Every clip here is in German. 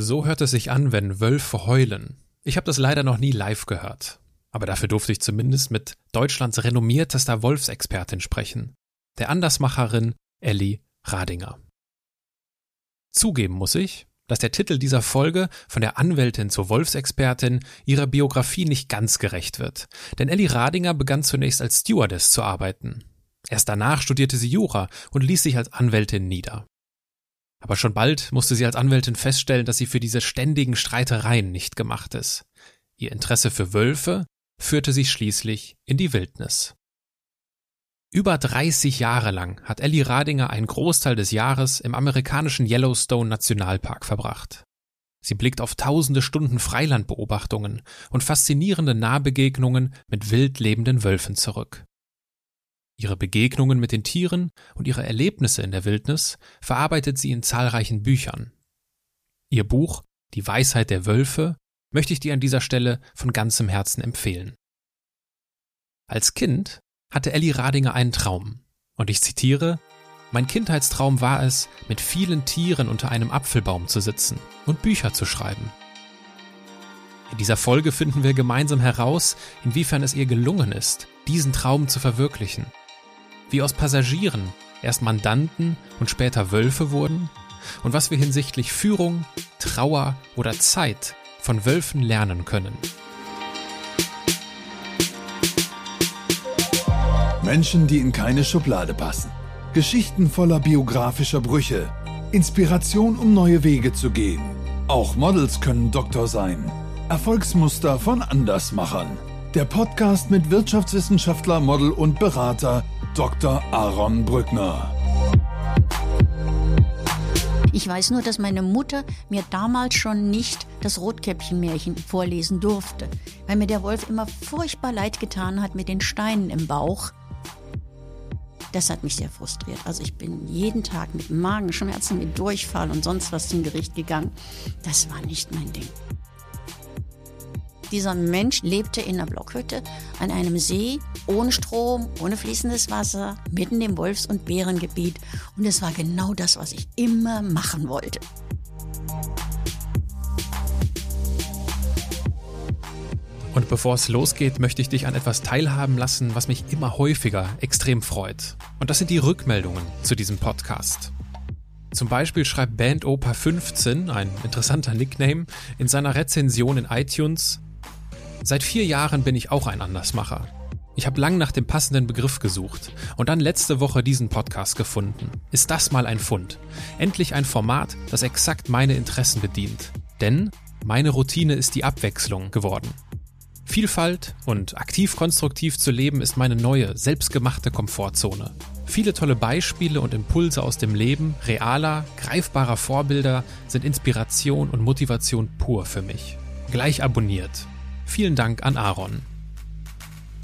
So hört es sich an, wenn Wölfe heulen. Ich habe das leider noch nie live gehört. Aber dafür durfte ich zumindest mit Deutschlands renommiertester Wolfsexpertin sprechen, der Andersmacherin Elli Radinger. Zugeben muss ich, dass der Titel dieser Folge von der Anwältin zur Wolfsexpertin ihrer Biografie nicht ganz gerecht wird. Denn Elli Radinger begann zunächst als Stewardess zu arbeiten. Erst danach studierte sie Jura und ließ sich als Anwältin nieder. Aber schon bald musste sie als Anwältin feststellen, dass sie für diese ständigen Streitereien nicht gemacht ist. Ihr Interesse für Wölfe führte sie schließlich in die Wildnis. Über 30 Jahre lang hat Ellie Radinger einen Großteil des Jahres im amerikanischen Yellowstone Nationalpark verbracht. Sie blickt auf tausende Stunden Freilandbeobachtungen und faszinierende Nahbegegnungen mit wild lebenden Wölfen zurück. Ihre Begegnungen mit den Tieren und ihre Erlebnisse in der Wildnis verarbeitet sie in zahlreichen Büchern. Ihr Buch Die Weisheit der Wölfe möchte ich dir an dieser Stelle von ganzem Herzen empfehlen. Als Kind hatte Elli Radinger einen Traum. Und ich zitiere, mein Kindheitstraum war es, mit vielen Tieren unter einem Apfelbaum zu sitzen und Bücher zu schreiben. In dieser Folge finden wir gemeinsam heraus, inwiefern es ihr gelungen ist, diesen Traum zu verwirklichen. Wie aus Passagieren erst Mandanten und später Wölfe wurden und was wir hinsichtlich Führung, Trauer oder Zeit von Wölfen lernen können. Menschen, die in keine Schublade passen. Geschichten voller biografischer Brüche. Inspiration, um neue Wege zu gehen. Auch Models können Doktor sein. Erfolgsmuster von Andersmachern. Der Podcast mit Wirtschaftswissenschaftler, Model und Berater Dr. Aaron Brückner. Ich weiß nur, dass meine Mutter mir damals schon nicht das Rotkäppchenmärchen vorlesen durfte, weil mir der Wolf immer furchtbar leid getan hat mit den Steinen im Bauch. Das hat mich sehr frustriert. Also ich bin jeden Tag mit Magenschmerzen, mit Durchfall und sonst was zum Gericht gegangen. Das war nicht mein Ding. Dieser Mensch lebte in einer Blockhütte an einem See, ohne Strom, ohne fließendes Wasser, mitten im Wolfs- und Bärengebiet. Und es war genau das, was ich immer machen wollte. Und bevor es losgeht, möchte ich dich an etwas teilhaben lassen, was mich immer häufiger extrem freut. Und das sind die Rückmeldungen zu diesem Podcast. Zum Beispiel schreibt Band Opa 15, ein interessanter Nickname, in seiner Rezension in iTunes, Seit vier Jahren bin ich auch ein Andersmacher. Ich habe lang nach dem passenden Begriff gesucht und dann letzte Woche diesen Podcast gefunden. Ist das mal ein Fund? Endlich ein Format, das exakt meine Interessen bedient. Denn meine Routine ist die Abwechslung geworden. Vielfalt und aktiv konstruktiv zu leben ist meine neue, selbstgemachte Komfortzone. Viele tolle Beispiele und Impulse aus dem Leben, realer, greifbarer Vorbilder sind Inspiration und Motivation pur für mich. Gleich abonniert. Vielen Dank an Aaron.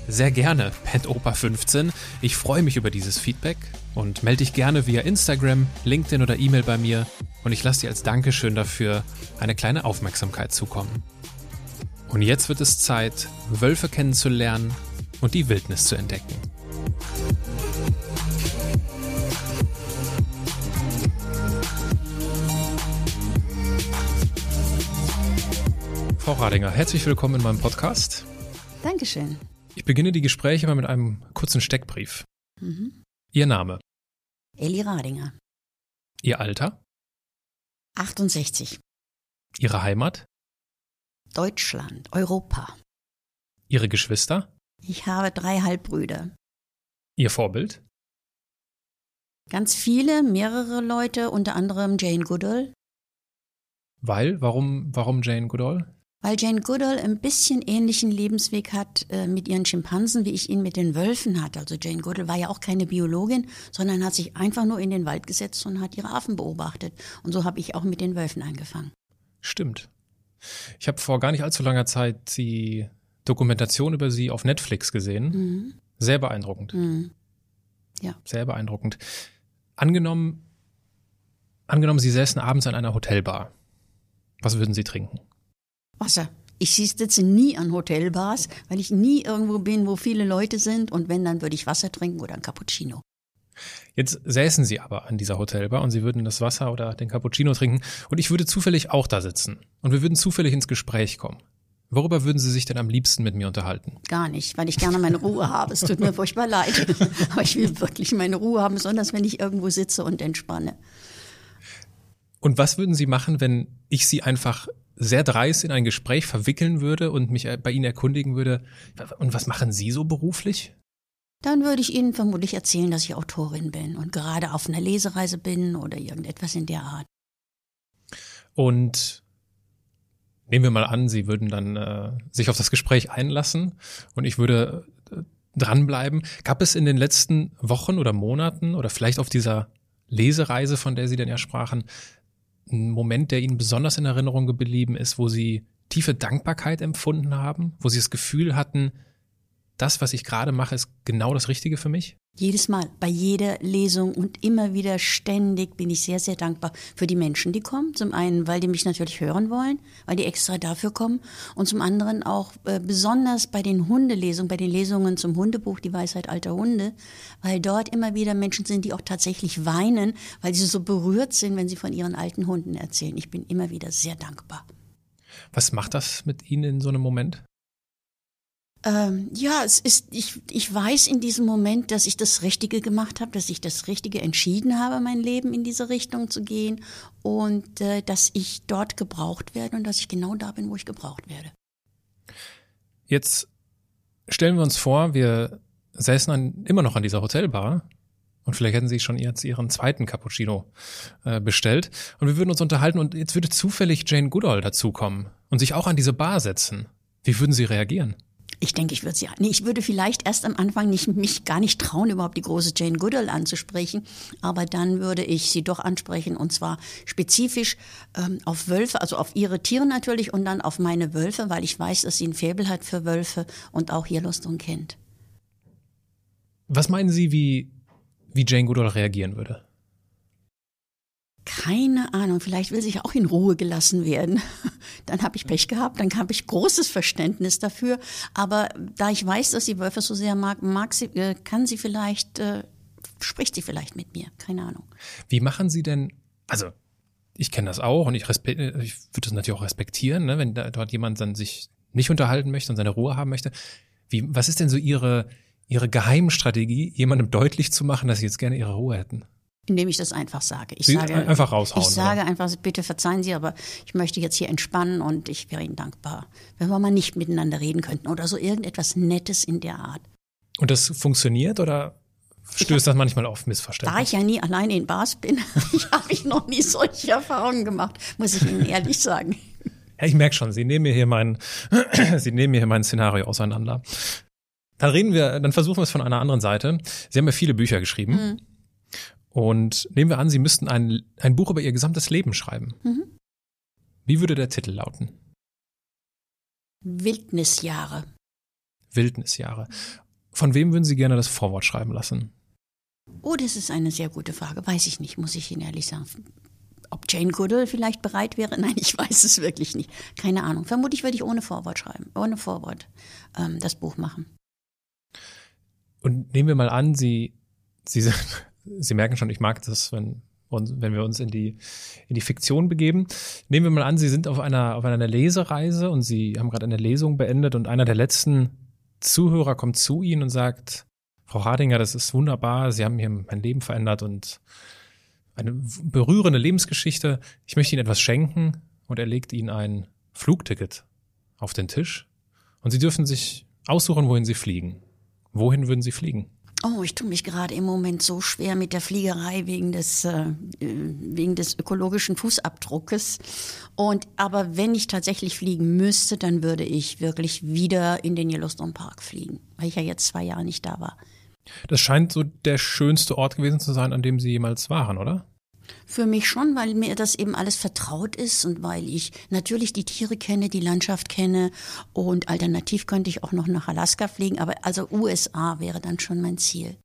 Sehr gerne, PetOpa15. Ich freue mich über dieses Feedback und melde dich gerne via Instagram, LinkedIn oder E-Mail bei mir und ich lasse dir als Dankeschön dafür eine kleine Aufmerksamkeit zukommen. Und jetzt wird es Zeit, Wölfe kennenzulernen und die Wildnis zu entdecken. Frau Radinger, herzlich willkommen in meinem Podcast. Dankeschön. Ich beginne die Gespräche mal mit einem kurzen Steckbrief. Mhm. Ihr Name? Elli Radinger. Ihr Alter? 68. Ihre Heimat? Deutschland, Europa. Ihre Geschwister? Ich habe drei Halbbrüder. Ihr Vorbild? Ganz viele, mehrere Leute, unter anderem Jane Goodall. Weil? Warum, warum Jane Goodall? Weil Jane Goodall ein bisschen ähnlichen Lebensweg hat äh, mit ihren Schimpansen, wie ich ihn mit den Wölfen hatte. Also Jane Goodall war ja auch keine Biologin, sondern hat sich einfach nur in den Wald gesetzt und hat ihre Affen beobachtet. Und so habe ich auch mit den Wölfen angefangen. Stimmt. Ich habe vor gar nicht allzu langer Zeit die Dokumentation über sie auf Netflix gesehen. Mhm. Sehr beeindruckend. Mhm. Ja. Sehr beeindruckend. Angenommen, angenommen, Sie säßen abends an einer Hotelbar. Was würden Sie trinken? Wasser. Ich sitze nie an Hotelbars, weil ich nie irgendwo bin, wo viele Leute sind. Und wenn, dann würde ich Wasser trinken oder ein Cappuccino. Jetzt säßen Sie aber an dieser Hotelbar und Sie würden das Wasser oder den Cappuccino trinken und ich würde zufällig auch da sitzen und wir würden zufällig ins Gespräch kommen. Worüber würden Sie sich denn am liebsten mit mir unterhalten? Gar nicht, weil ich gerne meine Ruhe habe. Es tut mir furchtbar leid. Aber ich will wirklich meine Ruhe haben, besonders wenn ich irgendwo sitze und entspanne. Und was würden Sie machen, wenn ich Sie einfach sehr dreist in ein Gespräch verwickeln würde und mich bei Ihnen erkundigen würde? Und was machen Sie so beruflich? Dann würde ich Ihnen vermutlich erzählen, dass ich Autorin bin und gerade auf einer Lesereise bin oder irgendetwas in der Art. Und nehmen wir mal an, Sie würden dann äh, sich auf das Gespräch einlassen und ich würde äh, dranbleiben. Gab es in den letzten Wochen oder Monaten oder vielleicht auf dieser Lesereise, von der Sie denn ja sprachen, einen Moment, der Ihnen besonders in Erinnerung geblieben ist, wo Sie tiefe Dankbarkeit empfunden haben, wo Sie das Gefühl hatten, das, was ich gerade mache, ist genau das Richtige für mich? Jedes Mal, bei jeder Lesung und immer wieder ständig bin ich sehr, sehr dankbar für die Menschen, die kommen. Zum einen, weil die mich natürlich hören wollen, weil die extra dafür kommen. Und zum anderen auch äh, besonders bei den Hundelesungen, bei den Lesungen zum Hundebuch Die Weisheit alter Hunde, weil dort immer wieder Menschen sind, die auch tatsächlich weinen, weil sie so berührt sind, wenn sie von ihren alten Hunden erzählen. Ich bin immer wieder sehr dankbar. Was macht das mit Ihnen in so einem Moment? Ähm, ja, es ist, ich, ich weiß in diesem Moment, dass ich das Richtige gemacht habe, dass ich das Richtige entschieden habe, mein Leben in diese Richtung zu gehen und äh, dass ich dort gebraucht werde und dass ich genau da bin, wo ich gebraucht werde. Jetzt stellen wir uns vor, wir säßen an, immer noch an dieser Hotelbar und vielleicht hätten Sie schon jetzt Ihren zweiten Cappuccino äh, bestellt und wir würden uns unterhalten und jetzt würde zufällig Jane Goodall dazukommen und sich auch an diese Bar setzen. Wie würden Sie reagieren? Ich denke, ich würde sie, nee, ich würde vielleicht erst am Anfang nicht, mich gar nicht trauen, überhaupt die große Jane Goodall anzusprechen, aber dann würde ich sie doch ansprechen und zwar spezifisch ähm, auf Wölfe, also auf ihre Tiere natürlich und dann auf meine Wölfe, weil ich weiß, dass sie ein Faible hat für Wölfe und auch Yellowstone kennt. Was meinen Sie, wie, wie Jane Goodall reagieren würde? Keine Ahnung, vielleicht will sich auch in Ruhe gelassen werden. Dann habe ich Pech gehabt, dann habe ich großes Verständnis dafür. Aber da ich weiß, dass sie Wölfe so sehr mag, mag sie, äh, kann sie vielleicht, äh, spricht sie vielleicht mit mir. Keine Ahnung. Wie machen Sie denn, also ich kenne das auch und ich, ich würde das natürlich auch respektieren, ne, wenn da, dort jemand dann sich nicht unterhalten möchte und seine Ruhe haben möchte. Wie, was ist denn so Ihre, Ihre Geheimstrategie, jemandem deutlich zu machen, dass Sie jetzt gerne Ihre Ruhe hätten? Indem ich das einfach sage. Ich Sie sage einfach raushauen. Ich sage oder? einfach, bitte verzeihen Sie, aber ich möchte jetzt hier entspannen und ich wäre Ihnen dankbar, wenn wir mal nicht miteinander reden könnten oder so irgendetwas Nettes in der Art. Und das funktioniert oder stößt das manchmal auf Missverständnisse? Da ich ja nie alleine in Bars bin, habe ich noch nie solche Erfahrungen gemacht, muss ich Ihnen ehrlich sagen. Ja, ich merke schon, Sie nehmen mir hier mein, Sie nehmen mir hier mein Szenario auseinander. Dann reden wir, dann versuchen wir es von einer anderen Seite. Sie haben ja viele Bücher geschrieben. Mhm. Und nehmen wir an, Sie müssten ein, ein Buch über Ihr gesamtes Leben schreiben. Mhm. Wie würde der Titel lauten? Wildnisjahre. Wildnisjahre. Von wem würden Sie gerne das Vorwort schreiben lassen? Oh, das ist eine sehr gute Frage. Weiß ich nicht, muss ich Ihnen ehrlich sagen. Ob Jane Goodall vielleicht bereit wäre? Nein, ich weiß es wirklich nicht. Keine Ahnung. Vermutlich würde ich ohne Vorwort schreiben, ohne Vorwort ähm, das Buch machen. Und nehmen wir mal an, Sie, Sie sind Sie merken schon, ich mag das, wenn, wenn wir uns in die, in die Fiktion begeben. Nehmen wir mal an, Sie sind auf einer, auf einer Lesereise und Sie haben gerade eine Lesung beendet und einer der letzten Zuhörer kommt zu Ihnen und sagt, Frau Hardinger, das ist wunderbar, Sie haben hier mein Leben verändert und eine berührende Lebensgeschichte. Ich möchte Ihnen etwas schenken und er legt Ihnen ein Flugticket auf den Tisch und Sie dürfen sich aussuchen, wohin Sie fliegen. Wohin würden Sie fliegen? Oh, ich tue mich gerade im Moment so schwer mit der Fliegerei wegen des, äh, wegen des ökologischen Fußabdruckes. Und, aber wenn ich tatsächlich fliegen müsste, dann würde ich wirklich wieder in den Yellowstone Park fliegen, weil ich ja jetzt zwei Jahre nicht da war. Das scheint so der schönste Ort gewesen zu sein, an dem Sie jemals waren, oder? Für mich schon, weil mir das eben alles vertraut ist und weil ich natürlich die Tiere kenne, die Landschaft kenne und alternativ könnte ich auch noch nach Alaska fliegen, aber also USA wäre dann schon mein Ziel.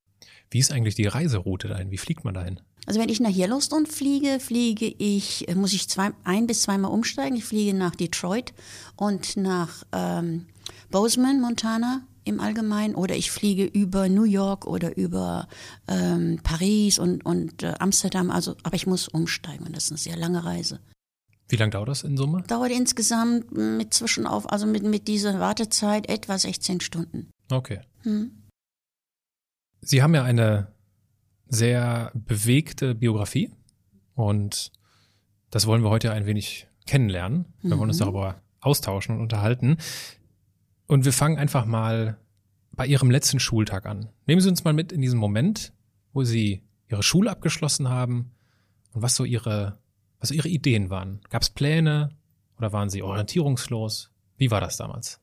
Wie ist eigentlich die Reiseroute dahin? Wie fliegt man dahin? Also wenn ich nach Yellowstone fliege, fliege ich, muss ich zwei, ein bis zweimal umsteigen. Ich fliege nach Detroit und nach ähm, Bozeman, Montana im Allgemeinen oder ich fliege über New York oder über ähm, Paris und, und äh, Amsterdam. Also, aber ich muss umsteigen und das ist eine sehr lange Reise. Wie lange dauert das in Summe? Dauert insgesamt mit Zwischenauf, also mit, mit dieser Wartezeit etwa 16 Stunden. Okay. Hm. Sie haben ja eine sehr bewegte Biografie und das wollen wir heute ein wenig kennenlernen. Wir mhm. wollen uns mhm. darüber austauschen und unterhalten. Und wir fangen einfach mal bei Ihrem letzten Schultag an. Nehmen Sie uns mal mit in diesen Moment, wo Sie Ihre Schule abgeschlossen haben und was so Ihre, was so Ihre Ideen waren. Gab es Pläne oder waren Sie orientierungslos? Wie war das damals?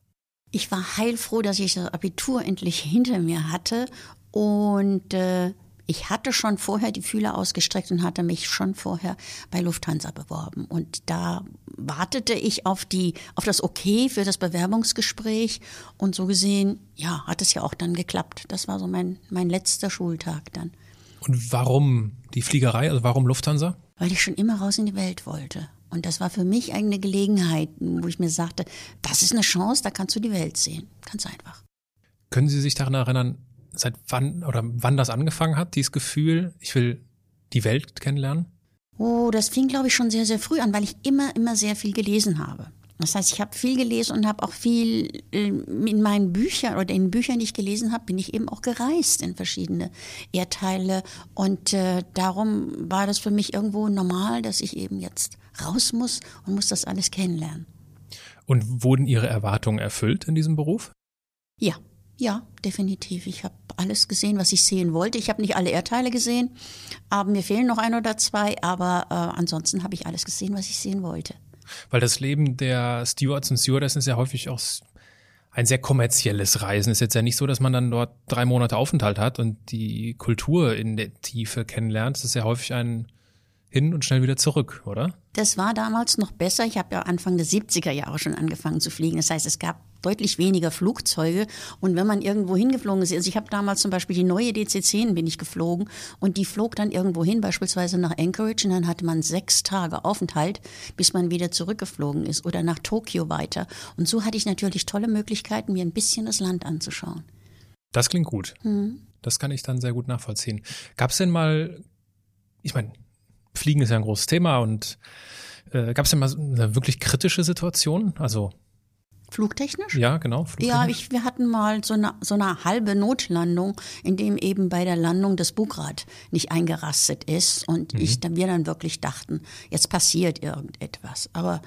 Ich war heilfroh, dass ich das Abitur endlich hinter mir hatte und äh, ich hatte schon vorher die Fühler ausgestreckt und hatte mich schon vorher bei Lufthansa beworben. Und da wartete ich auf die, auf das Okay für das Bewerbungsgespräch. Und so gesehen, ja, hat es ja auch dann geklappt. Das war so mein, mein letzter Schultag dann. Und warum die Fliegerei? Also warum Lufthansa? Weil ich schon immer raus in die Welt wollte. Und das war für mich eine Gelegenheit, wo ich mir sagte, das ist eine Chance, da kannst du die Welt sehen. Ganz einfach. Können Sie sich daran erinnern, seit wann oder wann das angefangen hat, dieses Gefühl, ich will die Welt kennenlernen? Oh, das fing, glaube ich, schon sehr, sehr früh an, weil ich immer, immer sehr viel gelesen habe. Das heißt, ich habe viel gelesen und habe auch viel äh, in meinen Büchern oder in Büchern, die ich gelesen habe, bin ich eben auch gereist in verschiedene Erdteile. Und äh, darum war das für mich irgendwo normal, dass ich eben jetzt raus muss und muss das alles kennenlernen. Und wurden Ihre Erwartungen erfüllt in diesem Beruf? Ja, ja, definitiv. Ich habe alles gesehen, was ich sehen wollte. Ich habe nicht alle Erdteile gesehen, aber mir fehlen noch ein oder zwei. Aber äh, ansonsten habe ich alles gesehen, was ich sehen wollte. Weil das Leben der Stewards und Stewardessen ist ja häufig auch ein sehr kommerzielles Reisen. Ist jetzt ja nicht so, dass man dann dort drei Monate Aufenthalt hat und die Kultur in der Tiefe kennenlernt. Es ist ja häufig ein hin und schnell wieder zurück, oder? Das war damals noch besser. Ich habe ja Anfang der 70er Jahre schon angefangen zu fliegen. Das heißt, es gab deutlich weniger Flugzeuge. Und wenn man irgendwo hingeflogen ist, also ich habe damals zum Beispiel die neue DC-10 bin ich geflogen und die flog dann irgendwo hin, beispielsweise nach Anchorage und dann hatte man sechs Tage Aufenthalt, bis man wieder zurückgeflogen ist oder nach Tokio weiter. Und so hatte ich natürlich tolle Möglichkeiten, mir ein bisschen das Land anzuschauen. Das klingt gut. Mhm. Das kann ich dann sehr gut nachvollziehen. Gab es denn mal, ich meine, Fliegen ist ja ein großes Thema und äh, gab es denn mal eine wirklich kritische Situation? Also Flugtechnisch? Ja, genau. Flugtechnisch. Ja, ich, wir hatten mal so eine, so eine halbe Notlandung, in dem eben bei der Landung das Bugrad nicht eingerastet ist und mhm. ich, wir dann wirklich dachten, jetzt passiert irgendetwas. Aber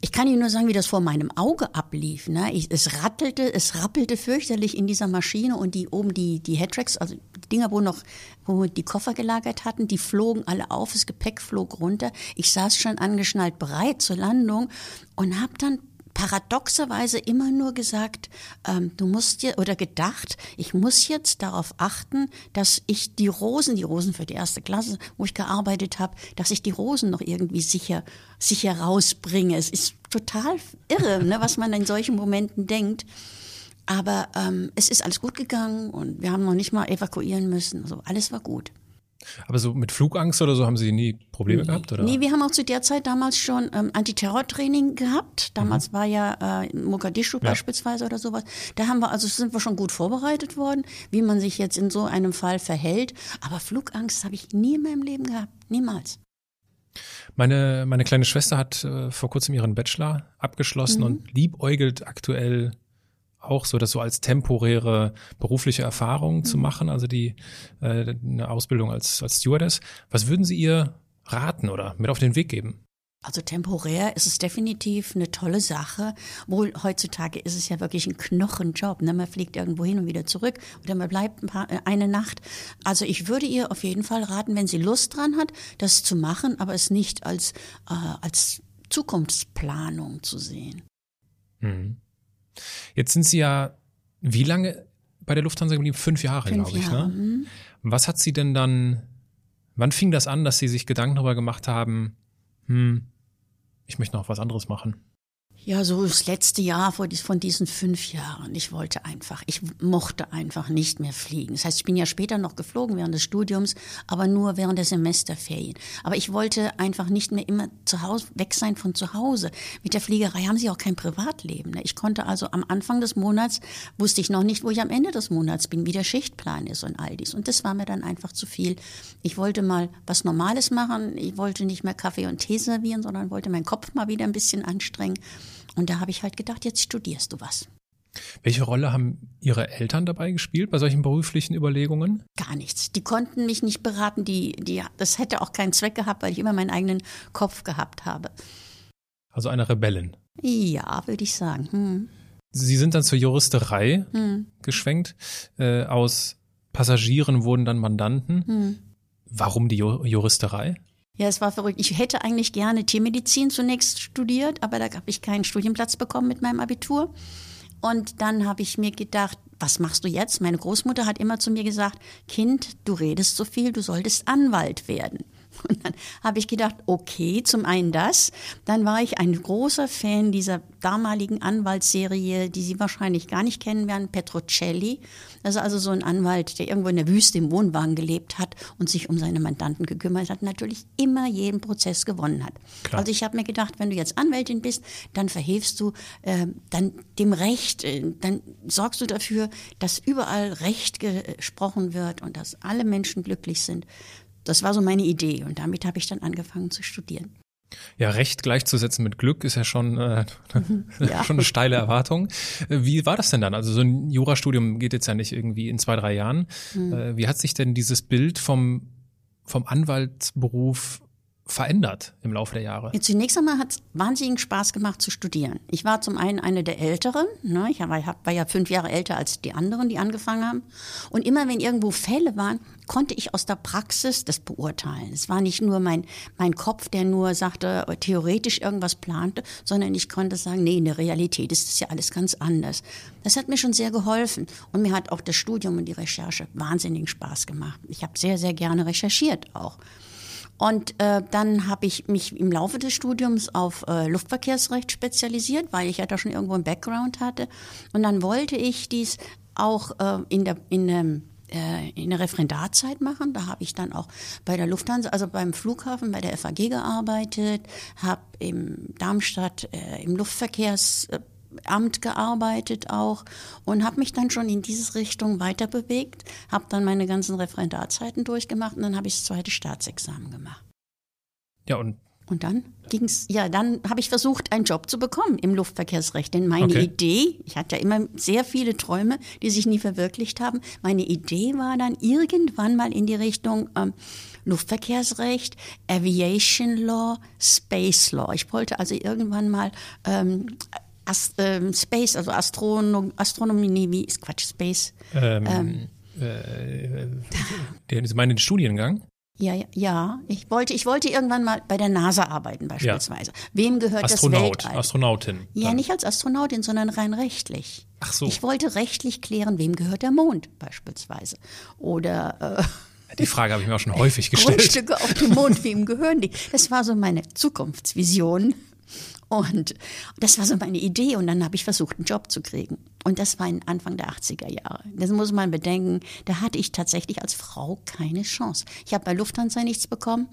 ich kann Ihnen nur sagen, wie das vor meinem Auge ablief. Ne? Ich, es rattelte, es rappelte fürchterlich in dieser Maschine und die oben die, die Headtracks, also die Dinger, wo noch, wo wir die Koffer gelagert hatten, die flogen alle auf, das Gepäck flog runter. Ich saß schon angeschnallt bereit zur Landung und habe dann paradoxerweise immer nur gesagt, ähm, du musst dir oder gedacht, ich muss jetzt darauf achten, dass ich die Rosen, die Rosen für die erste Klasse, wo ich gearbeitet habe, dass ich die Rosen noch irgendwie sicher, sicher rausbringe. Es ist total irre, ne, was man in solchen Momenten denkt. Aber ähm, es ist alles gut gegangen und wir haben noch nicht mal evakuieren müssen. Also alles war gut. Aber so mit Flugangst oder so haben Sie nie Probleme gehabt? Oder? Nee, wir haben auch zu der Zeit damals schon ähm, Antiterrortraining gehabt. Damals mhm. war ja äh, Mogadischu ja. beispielsweise oder sowas. Da haben wir, also sind wir schon gut vorbereitet worden, wie man sich jetzt in so einem Fall verhält. Aber Flugangst habe ich nie in meinem Leben gehabt. Niemals. Meine, meine kleine Schwester hat äh, vor kurzem ihren Bachelor abgeschlossen mhm. und liebäugelt aktuell auch so, das so als temporäre berufliche Erfahrung mhm. zu machen, also die äh, eine Ausbildung als, als Stewardess. Was würden Sie ihr raten oder mit auf den Weg geben? Also temporär ist es definitiv eine tolle Sache. Wohl heutzutage ist es ja wirklich ein Knochenjob. Ne? Man fliegt irgendwo hin und wieder zurück oder man bleibt ein paar, äh, eine Nacht. Also ich würde ihr auf jeden Fall raten, wenn sie Lust dran hat, das zu machen, aber es nicht als, äh, als Zukunftsplanung zu sehen. Mhm. Jetzt sind Sie ja wie lange bei der Lufthansa geblieben? Fünf Jahre, glaube ich. Jahre. Ne? Mhm. Was hat Sie denn dann, wann fing das an, dass Sie sich Gedanken darüber gemacht haben, hm, ich möchte noch was anderes machen? Ja, so das letzte Jahr von diesen fünf Jahren. Ich wollte einfach, ich mochte einfach nicht mehr fliegen. Das heißt, ich bin ja später noch geflogen während des Studiums, aber nur während der Semesterferien. Aber ich wollte einfach nicht mehr immer zu Hause, weg sein von zu Hause. Mit der Fliegerei haben sie auch kein Privatleben. Ne? Ich konnte also am Anfang des Monats, wusste ich noch nicht, wo ich am Ende des Monats bin, wie der Schichtplan ist und all dies. Und das war mir dann einfach zu viel. Ich wollte mal was Normales machen. Ich wollte nicht mehr Kaffee und Tee servieren, sondern wollte meinen Kopf mal wieder ein bisschen anstrengen. Und da habe ich halt gedacht, jetzt studierst du was. Welche Rolle haben Ihre Eltern dabei gespielt bei solchen beruflichen Überlegungen? Gar nichts. Die konnten mich nicht beraten. Die, die, das hätte auch keinen Zweck gehabt, weil ich immer meinen eigenen Kopf gehabt habe. Also eine Rebellin. Ja, würde ich sagen. Hm. Sie sind dann zur Juristerei hm. geschwenkt. Äh, aus Passagieren wurden dann Mandanten. Hm. Warum die Juristerei? Ja, es war verrückt. Ich hätte eigentlich gerne Tiermedizin zunächst studiert, aber da habe ich keinen Studienplatz bekommen mit meinem Abitur. Und dann habe ich mir gedacht, was machst du jetzt? Meine Großmutter hat immer zu mir gesagt, Kind, du redest so viel, du solltest Anwalt werden. Und dann habe ich gedacht, okay, zum einen das. Dann war ich ein großer Fan dieser damaligen Anwaltsserie, die Sie wahrscheinlich gar nicht kennen werden, Petrocelli. Das ist also so ein Anwalt, der irgendwo in der Wüste im Wohnwagen gelebt hat und sich um seine Mandanten gekümmert hat, natürlich immer jeden Prozess gewonnen hat. Klar. Also ich habe mir gedacht, wenn du jetzt Anwältin bist, dann verhilfst du äh, dann dem Recht, äh, dann sorgst du dafür, dass überall Recht gesprochen wird und dass alle Menschen glücklich sind. Das war so meine Idee und damit habe ich dann angefangen zu studieren. Ja, Recht gleichzusetzen mit Glück ist ja schon, äh, ja. schon eine steile Erwartung. Wie war das denn dann? Also so ein Jurastudium geht jetzt ja nicht irgendwie in zwei, drei Jahren. Mhm. Wie hat sich denn dieses Bild vom, vom Anwaltsberuf verändert im Laufe der Jahre? Ja, zunächst einmal hat es wahnsinnigen Spaß gemacht zu studieren. Ich war zum einen eine der Älteren, ne? ich war, war, ja fünf Jahre älter als die anderen, die angefangen haben. Und immer wenn irgendwo Fälle waren, konnte ich aus der Praxis das beurteilen. Es war nicht nur mein, mein Kopf, der nur sagte, theoretisch irgendwas plante, sondern ich konnte sagen, nee, in der Realität ist das ja alles ganz anders. Das hat mir schon sehr geholfen. Und mir hat auch das Studium und die Recherche wahnsinnigen Spaß gemacht. Ich habe sehr, sehr gerne recherchiert auch. Und äh, dann habe ich mich im Laufe des Studiums auf äh, Luftverkehrsrecht spezialisiert, weil ich ja da schon irgendwo einen Background hatte. Und dann wollte ich dies auch äh, in der in dem äh, in der Referendarzeit machen. Da habe ich dann auch bei der Lufthansa, also beim Flughafen, bei der FAG gearbeitet, habe im Darmstadt äh, im Luftverkehrs äh, Amt gearbeitet auch und habe mich dann schon in diese Richtung weiter bewegt, habe dann meine ganzen Referendarzeiten durchgemacht und dann habe ich das zweite Staatsexamen gemacht. Ja, und und dann ging's, ja, dann habe ich versucht, einen Job zu bekommen im Luftverkehrsrecht. Denn meine okay. Idee, ich hatte ja immer sehr viele Träume, die sich nie verwirklicht haben. Meine Idee war dann irgendwann mal in die Richtung ähm, Luftverkehrsrecht, Aviation Law, Space Law. Ich wollte also irgendwann mal ähm, Ast, ähm, Space, also Astronom, Astronomie, wie ist Quatsch, Space. Ähm, ähm, äh, Sie meinen den Studiengang? Ja, ja, ich wollte, ich wollte irgendwann mal bei der NASA arbeiten beispielsweise. Ja. Wem gehört Astronaut, das Weltall? Astronautin. Ja, nicht als Astronautin, sondern rein rechtlich. Ach so. Ich wollte rechtlich klären, wem gehört der Mond beispielsweise. Oder äh, die Frage habe ich mir auch schon häufig gestellt. Grundstücke auf dem Mond, wem gehören die? Das war so meine Zukunftsvision. Und das war so meine Idee. Und dann habe ich versucht, einen Job zu kriegen. Und das war Anfang der 80er Jahre. Das muss man bedenken. Da hatte ich tatsächlich als Frau keine Chance. Ich habe bei Lufthansa nichts bekommen,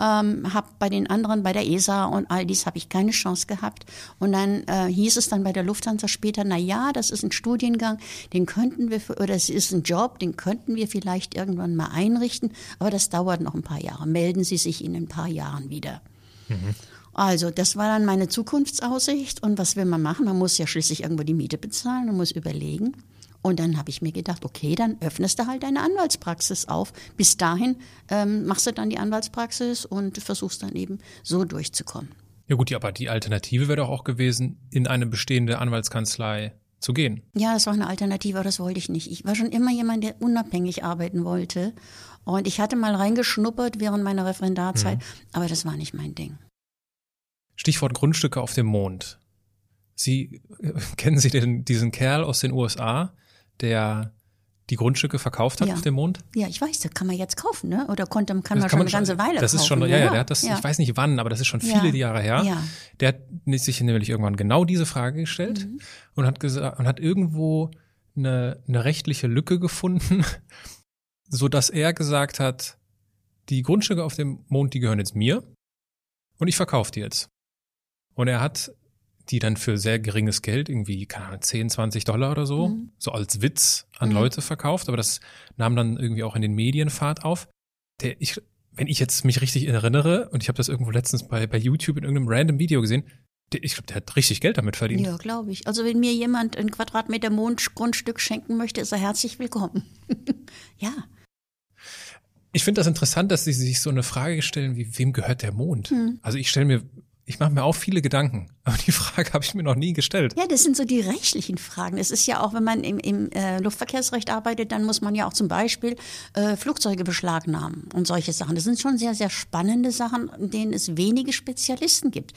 ähm, habe bei den anderen, bei der ESA und all dies habe ich keine Chance gehabt. Und dann äh, hieß es dann bei der Lufthansa später, na ja, das ist ein Studiengang, den könnten wir, oder es ist ein Job, den könnten wir vielleicht irgendwann mal einrichten. Aber das dauert noch ein paar Jahre. Melden Sie sich in ein paar Jahren wieder. Mhm. Also, das war dann meine Zukunftsaussicht. Und was will man machen? Man muss ja schließlich irgendwo die Miete bezahlen, man muss überlegen. Und dann habe ich mir gedacht, okay, dann öffnest du halt deine Anwaltspraxis auf. Bis dahin ähm, machst du dann die Anwaltspraxis und versuchst dann eben so durchzukommen. Ja gut, aber die Alternative wäre doch auch gewesen, in eine bestehende Anwaltskanzlei zu gehen. Ja, das war eine Alternative, aber das wollte ich nicht. Ich war schon immer jemand, der unabhängig arbeiten wollte. Und ich hatte mal reingeschnuppert während meiner Referendarzeit, mhm. aber das war nicht mein Ding. Stichwort Grundstücke auf dem Mond. Sie, äh, kennen Sie denn diesen Kerl aus den USA, der die Grundstücke verkauft hat Ja. auf dem Mond? Ja, ich weiß, das kann man jetzt kaufen, ne? Oder konnte, kann Das man schon eine ganze Weile Das kaufen. ist schon, ja, ja, der hat das, ja. ich weiß nicht wann, aber das ist schon Ja. viele Jahre her. Ja. Der hat sich nämlich irgendwann genau diese Frage gestellt Mhm. und hat gesagt, und hat irgendwo eine, eine rechtliche Lücke gefunden, so dass er gesagt hat, die Grundstücke auf dem Mond, die gehören jetzt mir und ich verkaufe die jetzt. Und er hat die dann für sehr geringes Geld, irgendwie, keine Ahnung, 10, 20 Dollar oder so, Mhm. so als Witz an Mhm. Leute verkauft, aber das nahm dann irgendwie auch in den Medien Fahrt auf. Der, ich, wenn ich jetzt mich richtig erinnere, und ich habe das irgendwo letztens bei, bei YouTube in irgendeinem random Video gesehen, der, ich glaube, der hat richtig Geld damit verdient. Ja, glaube ich. Also wenn mir jemand ein Quadratmeter Mondgrundstück schenken möchte, ist er herzlich willkommen. ja. Ich finde das interessant, dass sie sich so eine Frage stellen, wie wem gehört der Mond? Hm. Also ich stelle mir, ich mache mir auch viele Gedanken, aber die Frage habe ich mir noch nie gestellt. Ja, das sind so die rechtlichen Fragen. Es ist ja auch, wenn man im, im äh, Luftverkehrsrecht arbeitet, dann muss man ja auch zum Beispiel äh, Flugzeuge beschlagnahmen und solche Sachen. Das sind schon sehr, sehr spannende Sachen, in denen es wenige Spezialisten gibt.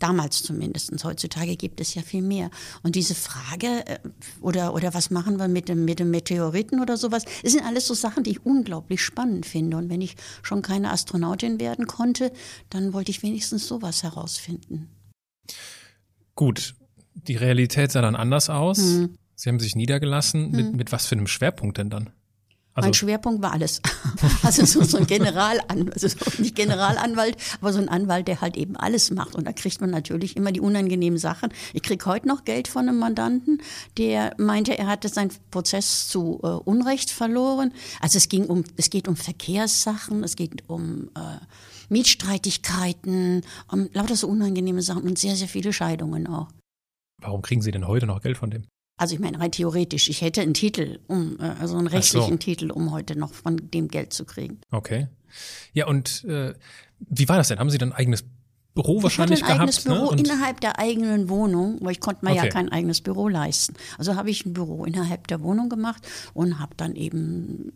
Damals zumindest. Heutzutage gibt es ja viel mehr. Und diese Frage, äh, oder, oder was machen wir mit dem, mit dem Meteoriten oder sowas, das sind alles so Sachen, die ich unglaublich spannend finde. Und wenn ich schon keine Astronautin werden konnte, dann wollte ich wenigstens sowas herausfinden. Gut, die Realität sah dann anders aus. Hm. Sie haben sich niedergelassen. Mit, mit was für einem Schwerpunkt denn dann? Also mein Schwerpunkt war alles. Also so, so ein Generalanwalt, also so nicht Generalanwalt, aber so ein Anwalt, der halt eben alles macht. Und da kriegt man natürlich immer die unangenehmen Sachen. Ich krieg heute noch Geld von einem Mandanten, der meinte, er hatte seinen Prozess zu äh, Unrecht verloren. Also es ging um, es geht um Verkehrssachen, es geht um äh, Mietstreitigkeiten, um lauter so unangenehme Sachen und sehr, sehr viele Scheidungen auch. warum kriegen Sie denn heute noch Geld von dem? Also ich meine rein theoretisch, ich hätte einen Titel, um, äh, also einen Ach so. rechtlichen Titel, um heute noch von dem Geld zu kriegen. Okay. Ja, und äh, wie war das denn? Haben Sie dann ein eigenes Büro wahrscheinlich ich hatte ein gehabt? eigenes Büro ne? Innerhalb der eigenen Wohnung, weil ich konnte mir Okay. ja kein eigenes Büro leisten. Also habe ich ein Büro innerhalb der Wohnung gemacht und habe dann eben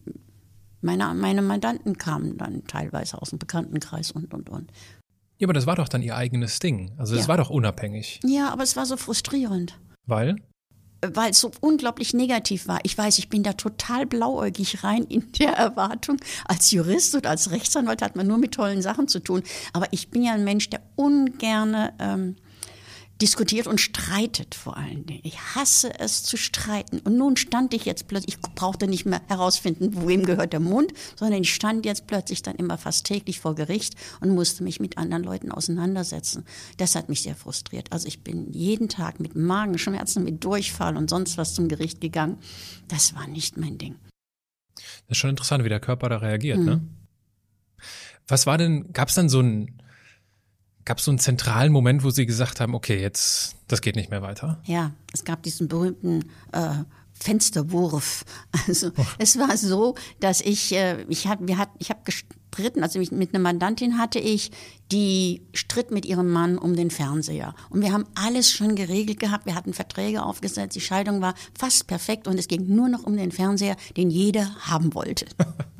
meine, meine Mandanten kamen dann teilweise aus dem Bekanntenkreis und und und. ja, aber das war doch dann Ihr eigenes Ding. Also das Ja. war doch unabhängig. Ja, aber es war so frustrierend. Weil? weil es so unglaublich negativ war. Ich weiß, ich bin da total blauäugig rein in der Erwartung. Als Jurist oder als Rechtsanwalt hat man nur mit tollen Sachen zu tun. Aber ich bin ja ein Mensch, der ungerne ähm, diskutiert und streitet vor allen Dingen. Ich hasse es zu streiten. Und nun stand ich jetzt plötzlich, ich brauchte nicht mehr herausfinden, wem gehört der Mund, sondern ich stand jetzt plötzlich dann immer fast täglich vor Gericht und musste mich mit anderen Leuten auseinandersetzen. Das hat mich sehr frustriert. Also ich bin jeden Tag mit Magenschmerzen, mit Durchfall und sonst was zum Gericht gegangen. Das war nicht mein Ding. Das ist schon interessant, wie der Körper da reagiert, Mhm. ne? Was war denn, gab es dann so einen, gab es so einen zentralen Moment, wo Sie gesagt haben, okay, jetzt, das geht nicht mehr weiter? Ja, es gab diesen berühmten äh, Fensterwurf. Also es war so, dass ich, äh, ich hab, wir hat, ich habe gestritten, also ich, mit einer Mandantin hatte ich, die stritt mit ihrem Mann um den Fernseher. Und wir haben alles schon geregelt gehabt, wir hatten Verträge aufgesetzt, die Scheidung war fast perfekt und es ging nur noch um den Fernseher, den jeder haben wollte.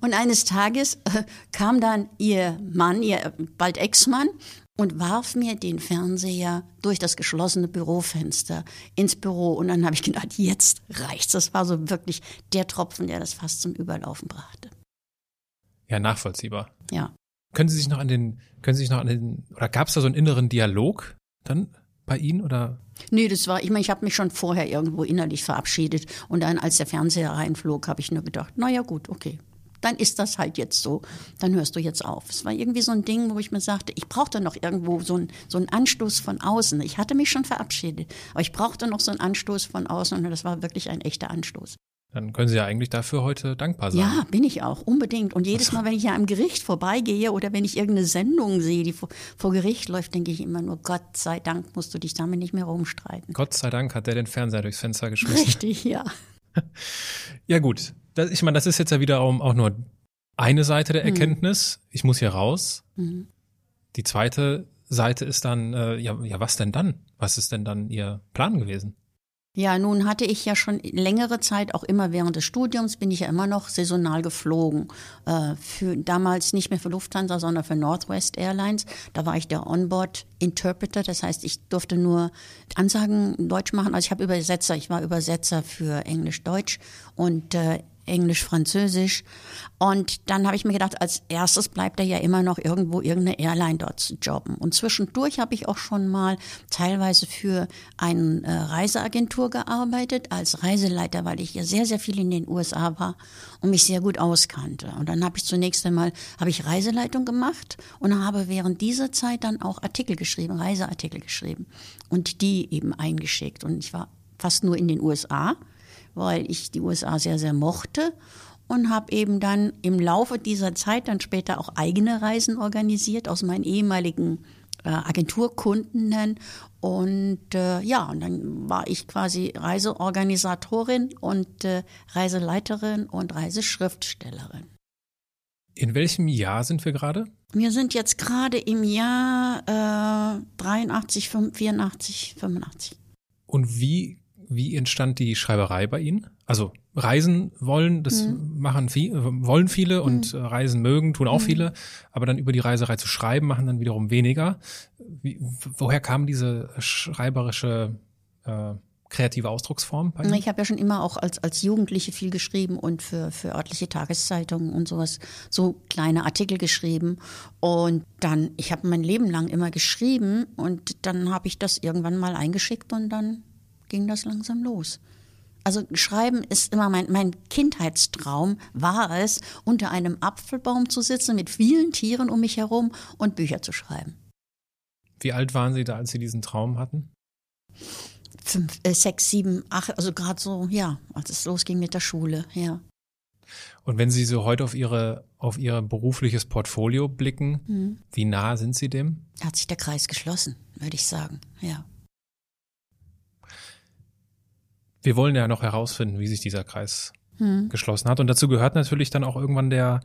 Und eines Tages äh, kam dann ihr Mann, ihr bald Ex-Mann, und warf mir den Fernseher durch das geschlossene Bürofenster ins Büro. Und dann habe ich gedacht, jetzt reicht's. Das war so wirklich der Tropfen, der das fast zum Überlaufen brachte. Ja, nachvollziehbar. Ja. Können Sie sich noch an den, können Sie sich noch an den, oder gab es da so einen inneren Dialog dann bei Ihnen oder? Nee, das war, ich meine, ich habe mich schon vorher irgendwo innerlich verabschiedet. Und dann, als der Fernseher reinflog, habe ich nur gedacht, naja gut, okay. Dann ist das halt jetzt so. Dann hörst du jetzt auf. Es war irgendwie so ein Ding, wo ich mir sagte, ich brauchte noch irgendwo so einen, so einen Anstoß von außen. Ich hatte mich schon verabschiedet, aber ich brauchte noch so einen Anstoß von außen und das war wirklich ein echter Anstoß. Dann können Sie ja eigentlich dafür heute dankbar sein. Ja, bin ich auch, unbedingt. Und jedes Mal, wenn ich ja am Gericht vorbeigehe oder wenn ich irgendeine Sendung sehe, die vor, vor Gericht läuft, denke ich immer nur, Gott sei Dank musst du dich damit nicht mehr rumstreiten. Gott sei Dank hat der den Fernseher durchs Fenster geschmissen. Richtig, ja. Ja gut, das, ich meine, das ist jetzt ja wiederum auch nur eine Seite der Erkenntnis. Ich muss hier raus. Mhm. Die zweite Seite ist dann, äh, ja, ja, was denn dann? Was ist denn dann Ihr Plan gewesen? Ja, nun hatte ich ja schon längere Zeit, auch immer während des Studiums, bin ich ja immer noch saisonal geflogen. Äh, für, damals nicht mehr für Lufthansa, sondern für Northwest Airlines. Da war ich der Onboard Interpreter, das heißt, ich durfte nur Ansagen Deutsch machen. Also ich habe Übersetzer, ich war Übersetzer für Englisch-Deutsch und äh, Englisch, Französisch. Und dann habe ich mir gedacht, als erstes bleibt er ja immer noch irgendwo irgendeine Airline dort zu jobben. Und zwischendurch habe ich auch schon mal teilweise für eine äh, Reiseagentur gearbeitet als Reiseleiter, weil ich ja sehr, sehr viel in den USA war und mich sehr gut auskannte. Und dann habe ich zunächst einmal habe ich Reiseleitung gemacht und habe während dieser Zeit dann auch Artikel geschrieben, Reiseartikel geschrieben und die eben eingeschickt. Und ich war fast nur in den USA weil ich die USA sehr, sehr mochte und habe eben dann im Laufe dieser Zeit dann später auch eigene Reisen organisiert aus meinen ehemaligen äh, Agenturkunden. Und äh, ja, und dann war ich quasi Reiseorganisatorin und äh, Reiseleiterin und Reiseschriftstellerin. In welchem Jahr sind wir gerade? Wir sind jetzt gerade im Jahr äh, 83, 84, 85. Und wie wie entstand die Schreiberei bei Ihnen? Also reisen wollen, das mhm. machen viel, wollen viele und mhm. reisen mögen, tun auch mhm. viele, aber dann über die Reiserei zu schreiben, machen dann wiederum weniger. Wie, woher kam diese schreiberische äh, kreative Ausdrucksform bei Ihnen? Ich habe ja schon immer auch als, als Jugendliche viel geschrieben und für, für örtliche Tageszeitungen und sowas, so kleine Artikel geschrieben. Und dann, ich habe mein Leben lang immer geschrieben und dann habe ich das irgendwann mal eingeschickt und dann ging das langsam los. Also Schreiben ist immer mein, mein Kindheitstraum, war es, unter einem Apfelbaum zu sitzen mit vielen Tieren um mich herum und Bücher zu schreiben. Wie alt waren Sie da, als Sie diesen Traum hatten? Fünf, äh, sechs, sieben, acht, also gerade so, ja, als es losging mit der Schule, ja. Und wenn Sie so heute auf Ihre, auf Ihr berufliches Portfolio blicken, mhm. wie nah sind Sie dem? Hat sich der Kreis geschlossen, würde ich sagen, ja. Wir wollen ja noch herausfinden, wie sich dieser Kreis hm. geschlossen hat. Und dazu gehört natürlich dann auch irgendwann der,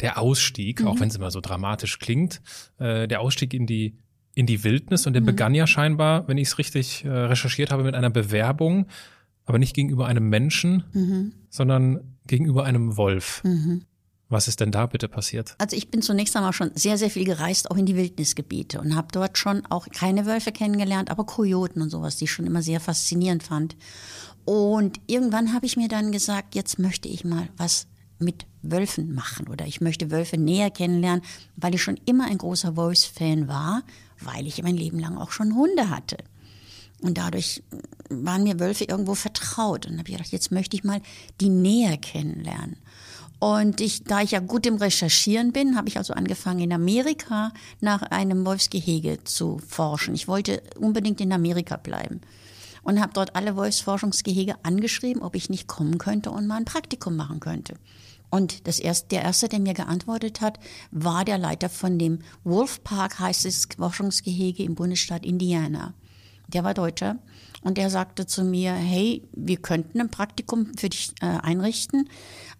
der Ausstieg, mhm. auch wenn es immer so dramatisch klingt, äh, der Ausstieg in die, in die Wildnis. Und der mhm. begann ja scheinbar, wenn ich es richtig äh, recherchiert habe, mit einer Bewerbung, aber nicht gegenüber einem Menschen, mhm. sondern gegenüber einem Wolf. Was ist denn da bitte passiert? Also ich bin zunächst einmal schon sehr, sehr viel gereist, auch in die Wildnisgebiete und habe dort schon auch keine Wölfe kennengelernt, aber Kojoten und sowas, die ich schon immer sehr faszinierend fand. Und irgendwann habe ich mir dann gesagt, jetzt möchte ich mal was mit Wölfen machen oder ich möchte Wölfe näher kennenlernen, weil ich schon immer ein großer Wolfsfan war, weil ich mein Leben lang auch schon Hunde hatte. Und dadurch waren mir Wölfe irgendwo vertraut. Und habe ich gedacht, jetzt möchte ich mal die näher kennenlernen. Und ich, da ich ja gut im Recherchieren bin, habe ich also angefangen, in Amerika nach einem Wolfsgehege zu forschen. Ich wollte unbedingt in Amerika bleiben und habe dort alle Wolfsforschungsgehege angeschrieben, ob ich nicht kommen könnte und mal ein Praktikum machen könnte. Und das erste, der erste, der mir geantwortet hat, war der Leiter von dem Wolf Park, heißt es Forschungsgehege im Bundesstaat Indiana. Der war Deutscher und der sagte zu mir, hey, wir könnten ein Praktikum für dich äh, einrichten,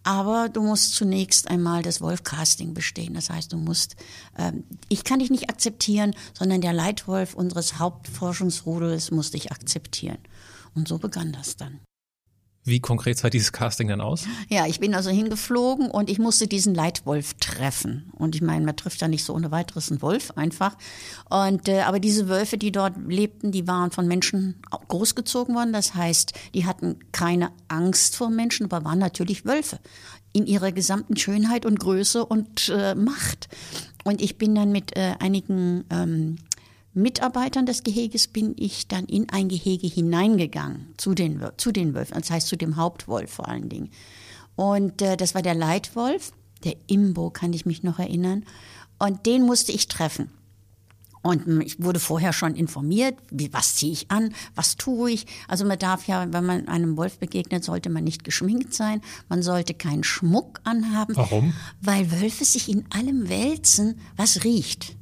aber du musst zunächst einmal das Wolf-Casting bestehen. Das heißt, du musst, äh, ich kann dich nicht akzeptieren, sondern der Leitwolf unseres Hauptforschungsrudels muss dich akzeptieren. Und so begann das dann. Wie konkret sah dieses Casting dann aus? Ja, ich bin also hingeflogen und ich musste diesen Leitwolf treffen. Und ich meine, man trifft ja nicht so ohne weiteres einen Wolf einfach. Und äh, aber diese Wölfe, die dort lebten, die waren von Menschen großgezogen worden. Das heißt, die hatten keine Angst vor Menschen, aber waren natürlich Wölfe in ihrer gesamten Schönheit und Größe und äh, Macht. Und ich bin dann mit äh, einigen ähm, Mitarbeitern des Geheges bin ich dann in ein Gehege hineingegangen, zu den, zu den Wölfen, das heißt zu dem Hauptwolf vor allen Dingen. Und äh, das war der Leitwolf, der Imbo, kann ich mich noch erinnern. Und den musste ich treffen. Und ich wurde vorher schon informiert, wie, was ziehe ich an, was tue ich. Also man darf ja, wenn man einem Wolf begegnet, sollte man nicht geschminkt sein, man sollte keinen Schmuck anhaben. Warum? Weil Wölfe sich in allem wälzen, was riecht.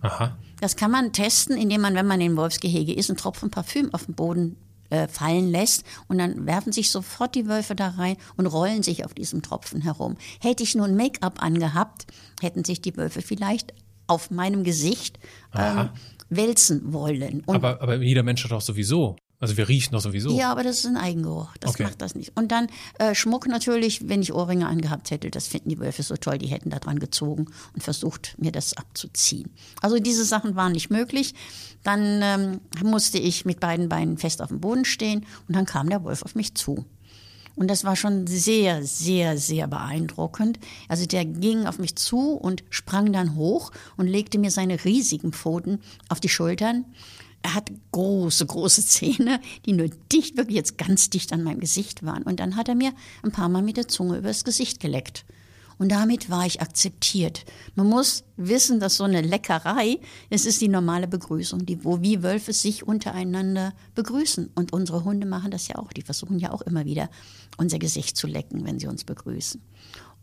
Aha. Das kann man testen, indem man, wenn man in Wolfsgehege ist, einen Tropfen Parfüm auf den Boden äh, fallen lässt und dann werfen sich sofort die Wölfe da rein und rollen sich auf diesem Tropfen herum. Hätte ich nun Make-up angehabt, hätten sich die Wölfe vielleicht auf meinem Gesicht ähm, wälzen wollen. aber, aber jeder Mensch hat doch sowieso Also wir riechen doch sowieso. Ja, aber das ist ein Eigengeruch. Das Okay. macht das nicht. Und dann äh, Schmuck natürlich, wenn ich Ohrringe angehabt hätte, das finden die Wölfe so toll, die hätten da dran gezogen und versucht, mir das abzuziehen. Also diese Sachen waren nicht möglich. Dann ähm, musste ich mit beiden Beinen fest auf dem Boden stehen und dann kam der Wolf auf mich zu. Und das war schon sehr, sehr, sehr beeindruckend. Also der ging auf mich zu und sprang dann hoch und legte mir seine riesigen Pfoten auf die Schultern. Er hat große, große Zähne, die nur dicht, wirklich jetzt ganz dicht an meinem Gesicht waren. Und dann hat er mir ein paar Mal mit der Zunge übers Gesicht geleckt. Und damit war ich akzeptiert. Man muss wissen, dass so eine Leckerei, es ist die normale Begrüßung, die, wo wir Wölfe sich untereinander begrüßen. Und unsere Hunde machen das ja auch. Die versuchen ja auch immer wieder, unser Gesicht zu lecken, wenn sie uns begrüßen.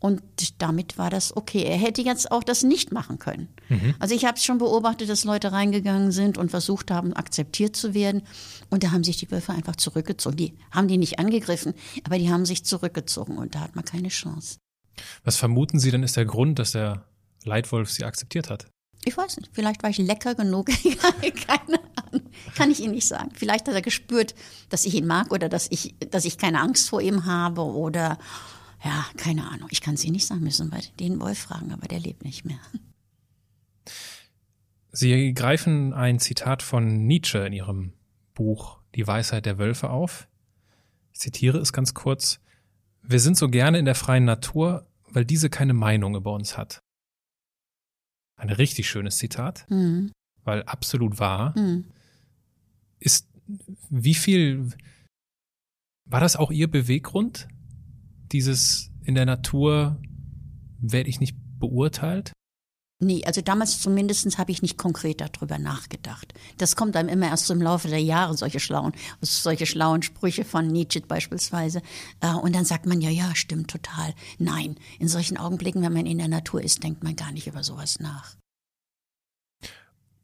Und damit war das okay. Er hätte jetzt auch das nicht machen können. Also ich habe schon beobachtet, dass Leute reingegangen sind und versucht haben, akzeptiert zu werden. Und da haben sich die Wölfe einfach zurückgezogen. Die haben die nicht angegriffen, aber die haben sich zurückgezogen und da hat man keine Chance. Was vermuten Sie denn ist der Grund, dass der Leitwolf Sie akzeptiert hat? Ich weiß nicht, vielleicht war ich lecker genug. keine Ahnung. Kann ich Ihnen nicht sagen. Vielleicht hat er gespürt, dass ich ihn mag oder dass ich, dass ich keine Angst vor ihm habe oder ja, keine Ahnung. Ich kann es Ihnen nicht sagen, müssen wir den Wolf fragen, aber der lebt nicht mehr. Sie greifen ein Zitat von Nietzsche in Ihrem Buch Die Weisheit der Wölfe auf. Ich zitiere es ganz kurz. Wir sind so gerne in der freien Natur, weil diese keine Meinung über uns hat. Ein richtig schönes Zitat, Mhm. weil absolut wahr. Mhm. Ist, wie viel, war das auch Ihr Beweggrund? Dieses in der Natur werde ich nicht beurteilt? Nee, also damals zumindest habe ich nicht konkret darüber nachgedacht. Das kommt einem immer erst im Laufe der Jahre, solche schlauen, solche schlauen Sprüche von Nietzsche beispielsweise. Äh, Und dann sagt man, ja, ja, stimmt total. Nein, in solchen Augenblicken, wenn man in der Natur ist, denkt man gar nicht über sowas nach.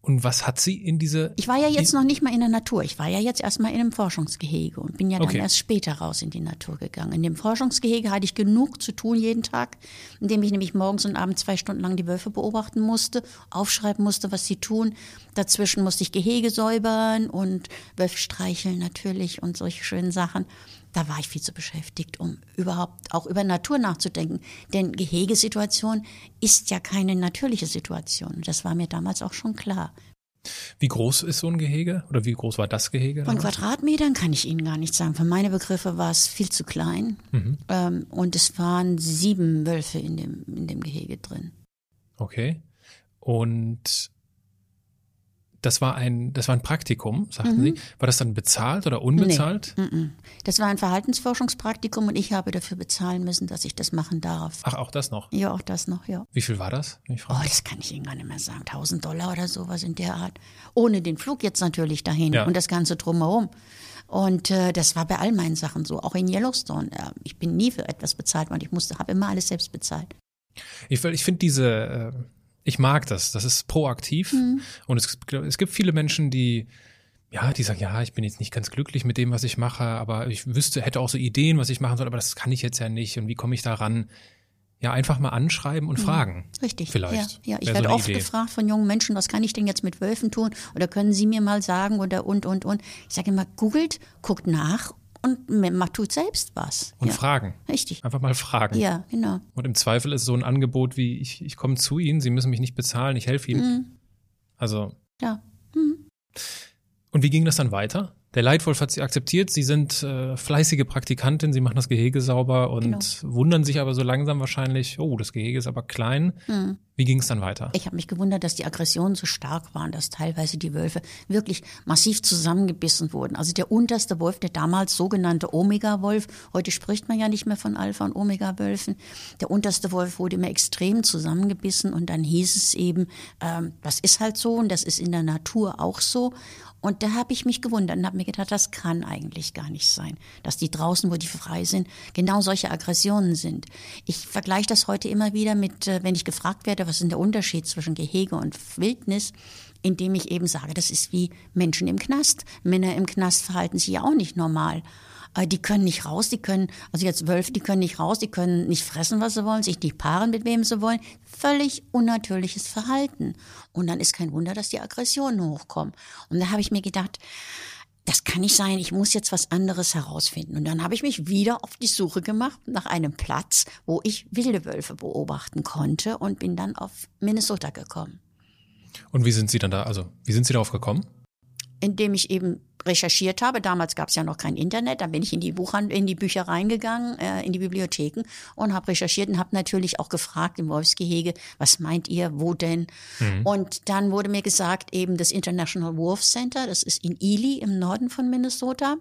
Und was hat Sie in diese, Ich war ja jetzt noch nicht mal in der Natur. Ich war ja jetzt erstmal in einem Forschungsgehege und bin ja dann Okay. erst später raus in die Natur gegangen. In dem Forschungsgehege hatte ich genug zu tun jeden Tag, indem ich nämlich morgens und abends zwei Stunden lang die Wölfe beobachten musste, aufschreiben musste, was sie tun. Dazwischen musste ich Gehege säubern und Wölfe streicheln natürlich und solche schönen Sachen. Da war ich viel zu beschäftigt, um überhaupt auch über Natur nachzudenken. Denn Gehegesituation ist ja keine natürliche Situation. Das war mir damals auch schon klar. wie groß ist so ein Gehege? Oder wie groß war das Gehege? Von? Quadratmetern kann ich Ihnen gar nicht sagen. Für meine Begriffe war es viel zu klein. Ähm, und es waren sieben Wölfe in dem, in dem Gehege drin. Okay. Und das war ein, das war ein Praktikum, sagten Mhm. Sie. War das dann bezahlt oder unbezahlt? Mm-mm. Das war ein Verhaltensforschungspraktikum und ich habe dafür bezahlen müssen, dass ich das machen darf. Ach, auch das noch. Ja, auch das noch, ja. Wie viel war das? Ich Oh, frage? das kann ich Ihnen gar nicht mehr sagen. 1000 Dollar oder sowas in der Art. Ohne den Flug jetzt natürlich dahin Ja. und das Ganze drumherum. Und äh, das war bei all meinen Sachen so, auch in Yellowstone. Äh, ich bin nie für etwas bezahlt worden. Ich musste, habe immer alles selbst bezahlt. Ich, ich finde diese, äh, ich mag das. Das ist proaktiv. Mhm. Und es, es gibt viele Menschen, die, ja, die sagen, ja, ich bin jetzt nicht ganz glücklich mit dem, was ich mache, aber ich wüsste, hätte auch so Ideen, was ich machen soll, aber das kann ich jetzt ja nicht. Und wie komme ich da ran? Ja, einfach mal anschreiben und fragen. Mhm. Richtig. Vielleicht. Ja, ja. ich Wäre werde so oft Idee. gefragt von jungen Menschen, was kann ich denn jetzt mit Wölfen tun? Oder können Sie mir mal sagen oder und, und, und. Ich sage immer, googelt, guckt nach und macht, tut selbst was. Und ja. fragen. Richtig. Einfach mal fragen. Ja, genau. Und im Zweifel ist so ein Angebot wie, ich, ich komme zu Ihnen, Sie müssen mich nicht bezahlen, ich helfe Ihnen. Mhm. Also, Ja. und wie ging das dann weiter? Der Leitwolf hat Sie akzeptiert, Sie sind äh, fleißige Praktikantin, Sie machen das Gehege sauber und Genau. wundern sich aber so langsam wahrscheinlich, oh, das Gehege ist aber klein. Mhm. Wie ging es dann weiter? Ich habe mich gewundert, dass die Aggressionen so stark waren, dass teilweise die Wölfe wirklich massiv zusammengebissen wurden. Also der unterste Wolf, der damals sogenannte Omega-Wolf, heute spricht man ja nicht mehr von Alpha- und Omega-Wölfen, der unterste Wolf wurde immer extrem zusammengebissen und dann hieß es eben, ähm, das ist halt so und das ist in der Natur auch so. Und da habe ich mich gewundert und habe mir gedacht, das kann eigentlich gar nicht sein, dass die draußen, wo die frei sind, genau solche Aggressionen sind. Ich vergleiche das heute immer wieder mit, äh, wenn ich gefragt werde, was ist der Unterschied zwischen Gehege und Wildnis, indem ich eben sage, das ist wie Menschen im Knast. Männer im Knast verhalten sich ja auch nicht normal. Äh, Die können nicht raus, die können, also jetzt Wölfe, die können nicht raus, die können nicht fressen, was sie wollen, sich nicht paaren, mit wem sie wollen. Völlig unnatürliches Verhalten. Und dann ist kein Wunder, dass die Aggressionen hochkommen. Und da habe ich mir gedacht, das kann nicht sein, ich muss jetzt was anderes herausfinden. Und dann habe ich mich wieder auf die Suche gemacht nach einem Platz, wo ich wilde Wölfe beobachten konnte und bin dann auf Minnesota gekommen. Und wie sind Sie dann da, also wie sind Sie darauf gekommen? Indem ich eben recherchiert habe. Damals gab es ja noch kein Internet. Da bin ich in die Buchhand in die Bücher reingegangen, äh, in die Bibliotheken und habe recherchiert und habe natürlich auch gefragt im Wolfsgehege, was meint ihr, wo denn? Mhm. Und dann wurde mir gesagt, eben das International Wolf Center, das ist in Ely im Norden von Minnesota.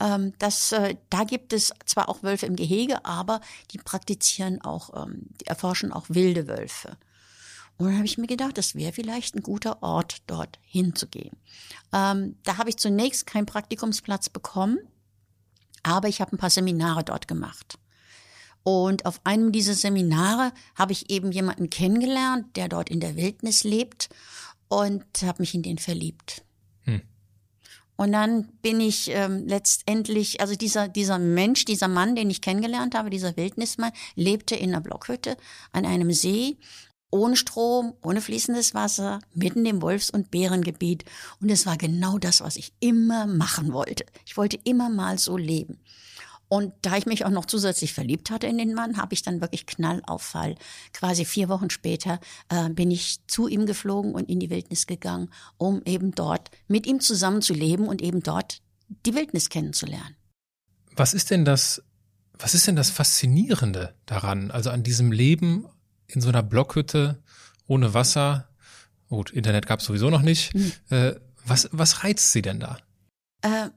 Ähm, das, äh, da gibt es zwar auch Wölfe im Gehege, aber die praktizieren auch, ähm, die erforschen auch wilde Wölfe. Und dann habe ich mir gedacht, das wäre vielleicht ein guter Ort, dort hinzugehen. Ähm, da habe ich zunächst keinen Praktikumsplatz bekommen, aber ich habe ein paar Seminare dort gemacht. Und auf einem dieser Seminare habe ich eben jemanden kennengelernt, der dort in der Wildnis lebt und habe mich in den verliebt. Hm. Und dann bin ich ähm, letztendlich, also dieser, dieser Mensch, dieser Mann, den ich kennengelernt habe, dieser Wildnismann, lebte in einer Blockhütte an einem See ohne Strom, ohne fließendes Wasser, mitten im Wolfs- und Bärengebiet. Und es war genau das, was ich immer machen wollte. Ich wollte immer mal so leben. Und da ich mich auch noch zusätzlich verliebt hatte in den Mann, habe ich dann wirklich Knallauffall. Quasi vier Wochen später äh, bin ich zu ihm geflogen und in die Wildnis gegangen, um eben dort mit ihm zusammen zu leben und eben dort die Wildnis kennenzulernen. Was ist denn das, was ist denn das Faszinierende daran, also an diesem Leben in so einer Blockhütte ohne Wasser. Gut, Internet gab es sowieso noch nicht. Mhm. Äh, was, was reizt Sie denn da? Äh,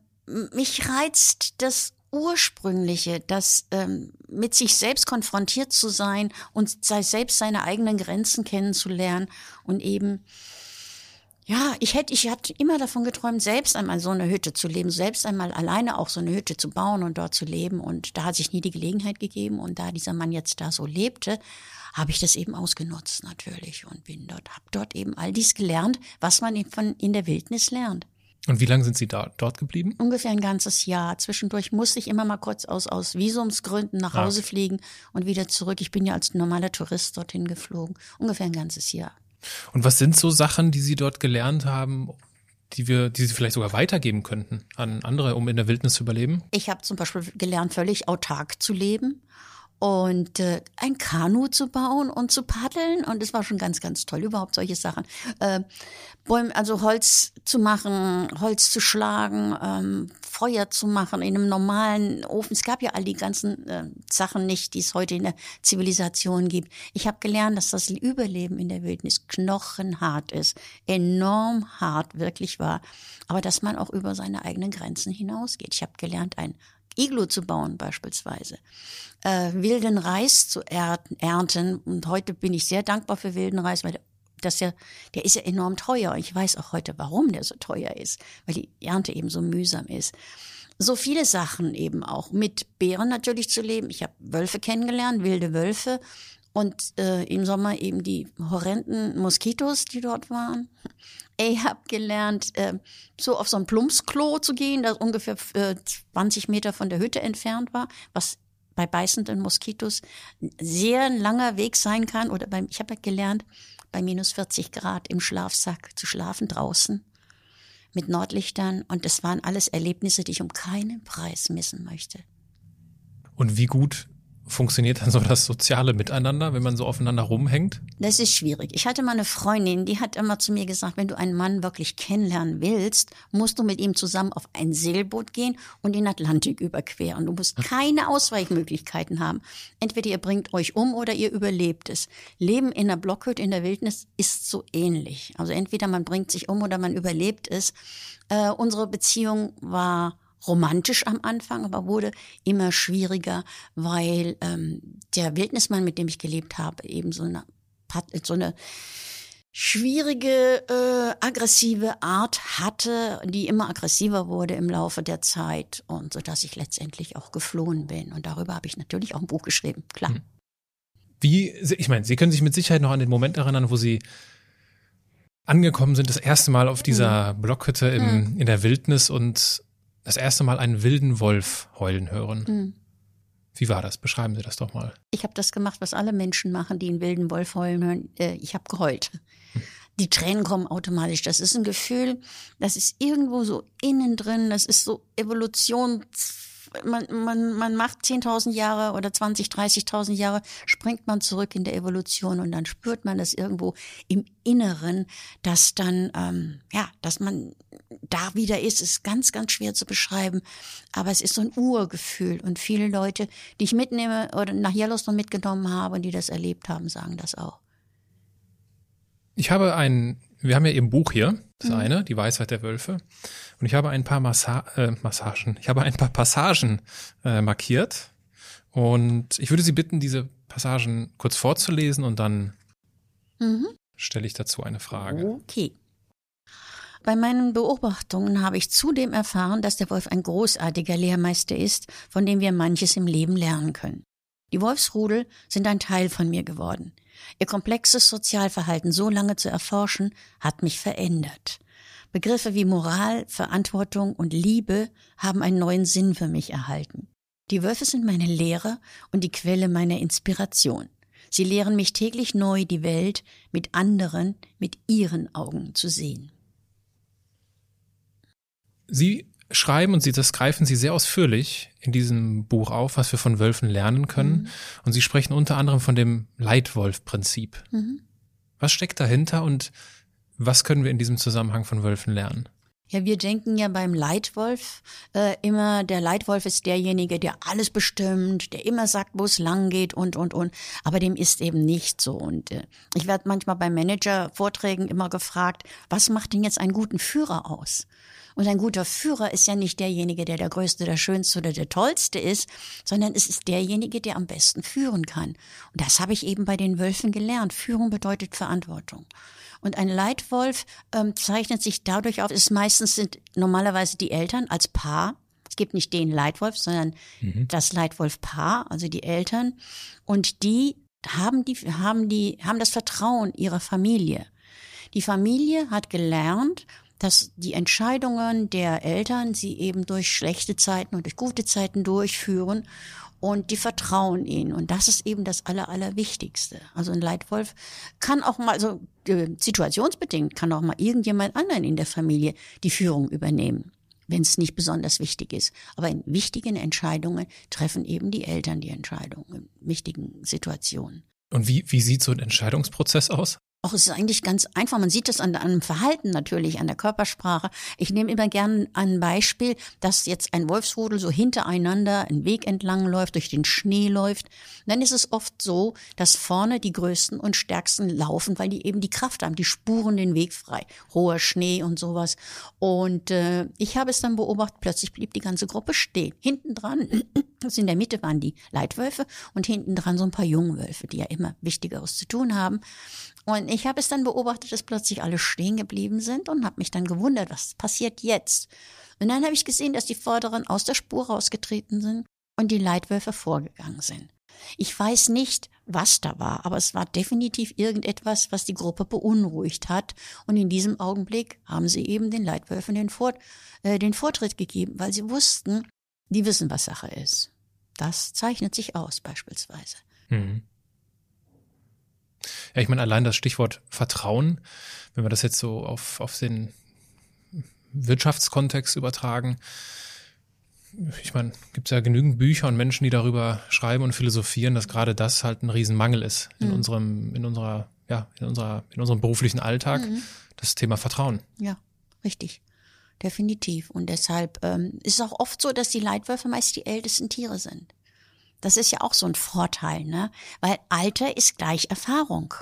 mich reizt das Ursprüngliche, das ähm, mit sich selbst konfrontiert zu sein und sei selbst seine eigenen Grenzen kennenzulernen und eben ja, ich hätte, ich hatte immer davon geträumt, selbst einmal so eine Hütte zu leben, selbst einmal alleine auch so eine Hütte zu bauen und dort zu leben. Und da hat sich nie die Gelegenheit gegeben. Und da dieser Mann jetzt da so lebte, habe ich das eben ausgenutzt natürlich und bin dort, habe dort eben all dies gelernt, was man von in der Wildnis lernt. Und wie lange sind Sie da, dort geblieben? Ungefähr ein ganzes Jahr. Zwischendurch musste ich immer mal kurz aus, aus Visumsgründen nach Hause ah. fliegen und wieder zurück. Ich bin ja als normaler Tourist dorthin geflogen. Ungefähr ein ganzes Jahr. Und was sind so Sachen, die Sie dort gelernt haben, die wir, die Sie vielleicht sogar weitergeben könnten an andere, um in der Wildnis zu überleben? Ich habe zum Beispiel gelernt, völlig autark zu leben und äh, ein Kanu zu bauen und zu paddeln. Und es war schon ganz, ganz toll, überhaupt solche Sachen. Äh, Bäume, also Holz zu machen, Holz zu schlagen, ähm, Feuer zu machen in einem normalen Ofen. Es gab ja all die ganzen äh, Sachen nicht, die es heute in der Zivilisation gibt. Ich habe gelernt, dass das Überleben in der Wildnis knochenhart ist, enorm hart wirklich war, aber dass man auch über seine eigenen Grenzen hinausgeht. Ich habe gelernt, ein Iglu zu bauen beispielsweise, äh, wilden Reis zu ernten. Und heute bin ich sehr dankbar für wilden Reis, weil das ja, der ist ja enorm teuer. Ich weiß auch heute, warum der so teuer ist, weil die Ernte eben so mühsam ist. So viele Sachen eben auch. Mit Bären natürlich zu leben. Ich habe Wölfe kennengelernt, wilde Wölfe. Und äh, im Sommer eben die horrenden Moskitos, die dort waren. Ich habe gelernt, äh, so auf so ein Plumpsklo zu gehen, das ungefähr äh, 20 Meter von der Hütte entfernt war, was bei beißenden Moskitos sehr langer Weg sein kann. Oder beim, ich habe gelernt, bei minus 40 Grad im Schlafsack zu schlafen draußen mit Nordlichtern. Und das waren alles Erlebnisse, die ich um keinen Preis missen möchte. Und wie gut funktioniert dann so das soziale Miteinander, wenn man so aufeinander rumhängt? Das ist schwierig. Ich hatte mal eine Freundin, die hat immer zu mir gesagt, wenn du einen Mann wirklich kennenlernen willst, musst du mit ihm zusammen auf ein Segelboot gehen und den Atlantik überqueren. Du musst keine Ausweichmöglichkeiten haben. Entweder ihr bringt euch um oder ihr überlebt es. Leben in einer Blockhütte in der Wildnis ist so ähnlich. Also entweder man bringt sich um oder man überlebt es. Äh, unsere Beziehung war romantisch am Anfang, aber wurde immer schwieriger, weil ähm, der Wildnismann, mit dem ich gelebt habe, eben so eine, so eine schwierige, äh, aggressive Art hatte, die immer aggressiver wurde im Laufe der Zeit und so dass ich letztendlich auch geflohen bin. Und darüber habe ich natürlich auch ein Buch geschrieben, klar. Hm. Wie, ich meine, Sie können sich mit Sicherheit noch an den Moment erinnern, wo Sie angekommen sind, das erste Mal auf dieser mhm. Blockhütte im, mhm. in der Wildnis und das erste Mal einen wilden Wolf heulen hören. Mhm. Wie war das? Beschreiben Sie das doch mal. Ich habe das gemacht, was alle Menschen machen, die einen wilden Wolf heulen hören. Äh, ich habe geheult. die Tränen kommen automatisch. Das ist ein Gefühl, das ist irgendwo so innen drin, das ist so Evolutions man, man, man macht 10.000 Jahre oder 20, 30.000 Jahre, springt man zurück in der Evolution und dann spürt man das irgendwo im Inneren, dass dann, ähm, ja, dass man da wieder ist, ist ganz, ganz schwer zu beschreiben. Aber es ist so ein Urgefühl und viele Leute, die ich mitnehme oder nach Yellowstone mitgenommen habe und die das erlebt haben, sagen das auch. Ich habe ein, wir haben ja eben Buch hier, das mhm. eine, die Weisheit der Wölfe. Und ich habe ein paar Massa äh, Massagen, ich habe ein paar Passagen äh, markiert. Und ich würde Sie bitten, diese Passagen kurz vorzulesen und dann mhm. stelle ich dazu eine Frage. Okay. Bei meinen Beobachtungen habe ich zudem erfahren, dass der Wolf ein großartiger Lehrmeister ist, von dem wir manches im Leben lernen können. Die Wolfsrudel sind ein Teil von mir geworden. Ihr komplexes Sozialverhalten so lange zu erforschen, hat mich verändert. Begriffe wie Moral, Verantwortung und Liebe haben einen neuen Sinn für mich erhalten. Die Wölfe sind meine Lehrer und die Quelle meiner Inspiration. Sie lehren mich täglich neu, die Welt mit anderen, mit ihren Augen zu sehen. Sie schreiben und Sie, das greifen Sie sehr ausführlich in diesem Buch auf, was wir von Wölfen lernen können. Mhm. Und Sie sprechen unter anderem von dem Leitwolf-Prinzip. Mhm. Was steckt dahinter und was können wir in diesem Zusammenhang von Wölfen lernen? Ja, wir denken ja beim Leitwolf äh, immer, der Leitwolf ist derjenige, der alles bestimmt, der immer sagt, wo es lang geht und, und, und. Aber dem ist eben nicht so. Und äh, ich werde manchmal bei Manager-Vorträgen immer gefragt, was macht denn jetzt einen guten Führer aus? Und ein guter Führer ist ja nicht derjenige, der der Größte, der Schönste oder der Tollste ist, sondern es ist derjenige, der am besten führen kann. Und das habe ich eben bei den Wölfen gelernt. Führung bedeutet Verantwortung. Und ein Leitwolf ähm, zeichnet sich dadurch auf, ist meistens sind normalerweise die Eltern als Paar. Es gibt nicht den Leitwolf, sondern mhm. das Leitwolf-Paar, also die Eltern. Und die haben die, haben die, haben das Vertrauen ihrer Familie. Die Familie hat gelernt, dass die Entscheidungen der Eltern sie eben durch schlechte Zeiten und durch gute Zeiten durchführen und die vertrauen ihnen. Und das ist eben das Aller, Allerwichtigste. Also ein Leitwolf kann auch mal, so äh, situationsbedingt, kann auch mal irgendjemand anderen in der Familie die Führung übernehmen, wenn es nicht besonders wichtig ist. Aber in wichtigen Entscheidungen treffen eben die Eltern die Entscheidungen, in wichtigen Situationen. Und wie, wie sieht so ein Entscheidungsprozess aus? Auch es ist eigentlich ganz einfach. Man sieht es an, an dem Verhalten natürlich, an der Körpersprache. Ich nehme immer gern ein Beispiel, dass jetzt ein Wolfsrudel so hintereinander einen Weg entlang läuft, durch den Schnee läuft. dann ist es oft so, dass vorne die größten und stärksten laufen, weil die eben die Kraft haben, die spuren den Weg frei. Hoher Schnee und sowas. Und äh, ich habe es dann beobachtet, plötzlich blieb die ganze Gruppe stehen. Hinten dran, also in der Mitte waren die Leitwölfe und hinten dran so ein paar Jungwölfe, die ja immer Wichtigeres zu tun haben. Und ich habe es dann beobachtet, dass plötzlich alle stehen geblieben sind und habe mich dann gewundert, was passiert jetzt. Und dann habe ich gesehen, dass die Vorderen aus der Spur rausgetreten sind und die Leitwölfe vorgegangen sind. Ich weiß nicht, was da war, aber es war definitiv irgendetwas, was die Gruppe beunruhigt hat. Und in diesem Augenblick haben sie eben den Leitwölfen den, Vor äh, den Vortritt gegeben, weil sie wussten, die wissen, was Sache ist. Das zeichnet sich aus beispielsweise. Mhm. Ja, ich meine, allein das Stichwort Vertrauen, wenn wir das jetzt so auf, auf den Wirtschaftskontext übertragen, ich meine, gibt es ja genügend Bücher und Menschen, die darüber schreiben und philosophieren, dass gerade das halt ein Riesenmangel ist in mhm. unserem, in unserer, ja, in unserer, in unserem beruflichen Alltag. Mhm. Das Thema Vertrauen. Ja, richtig. Definitiv. Und deshalb ähm, ist es auch oft so, dass die Leitwölfe meist die ältesten Tiere sind. Das ist ja auch so ein Vorteil, ne? Weil Alter ist gleich Erfahrung.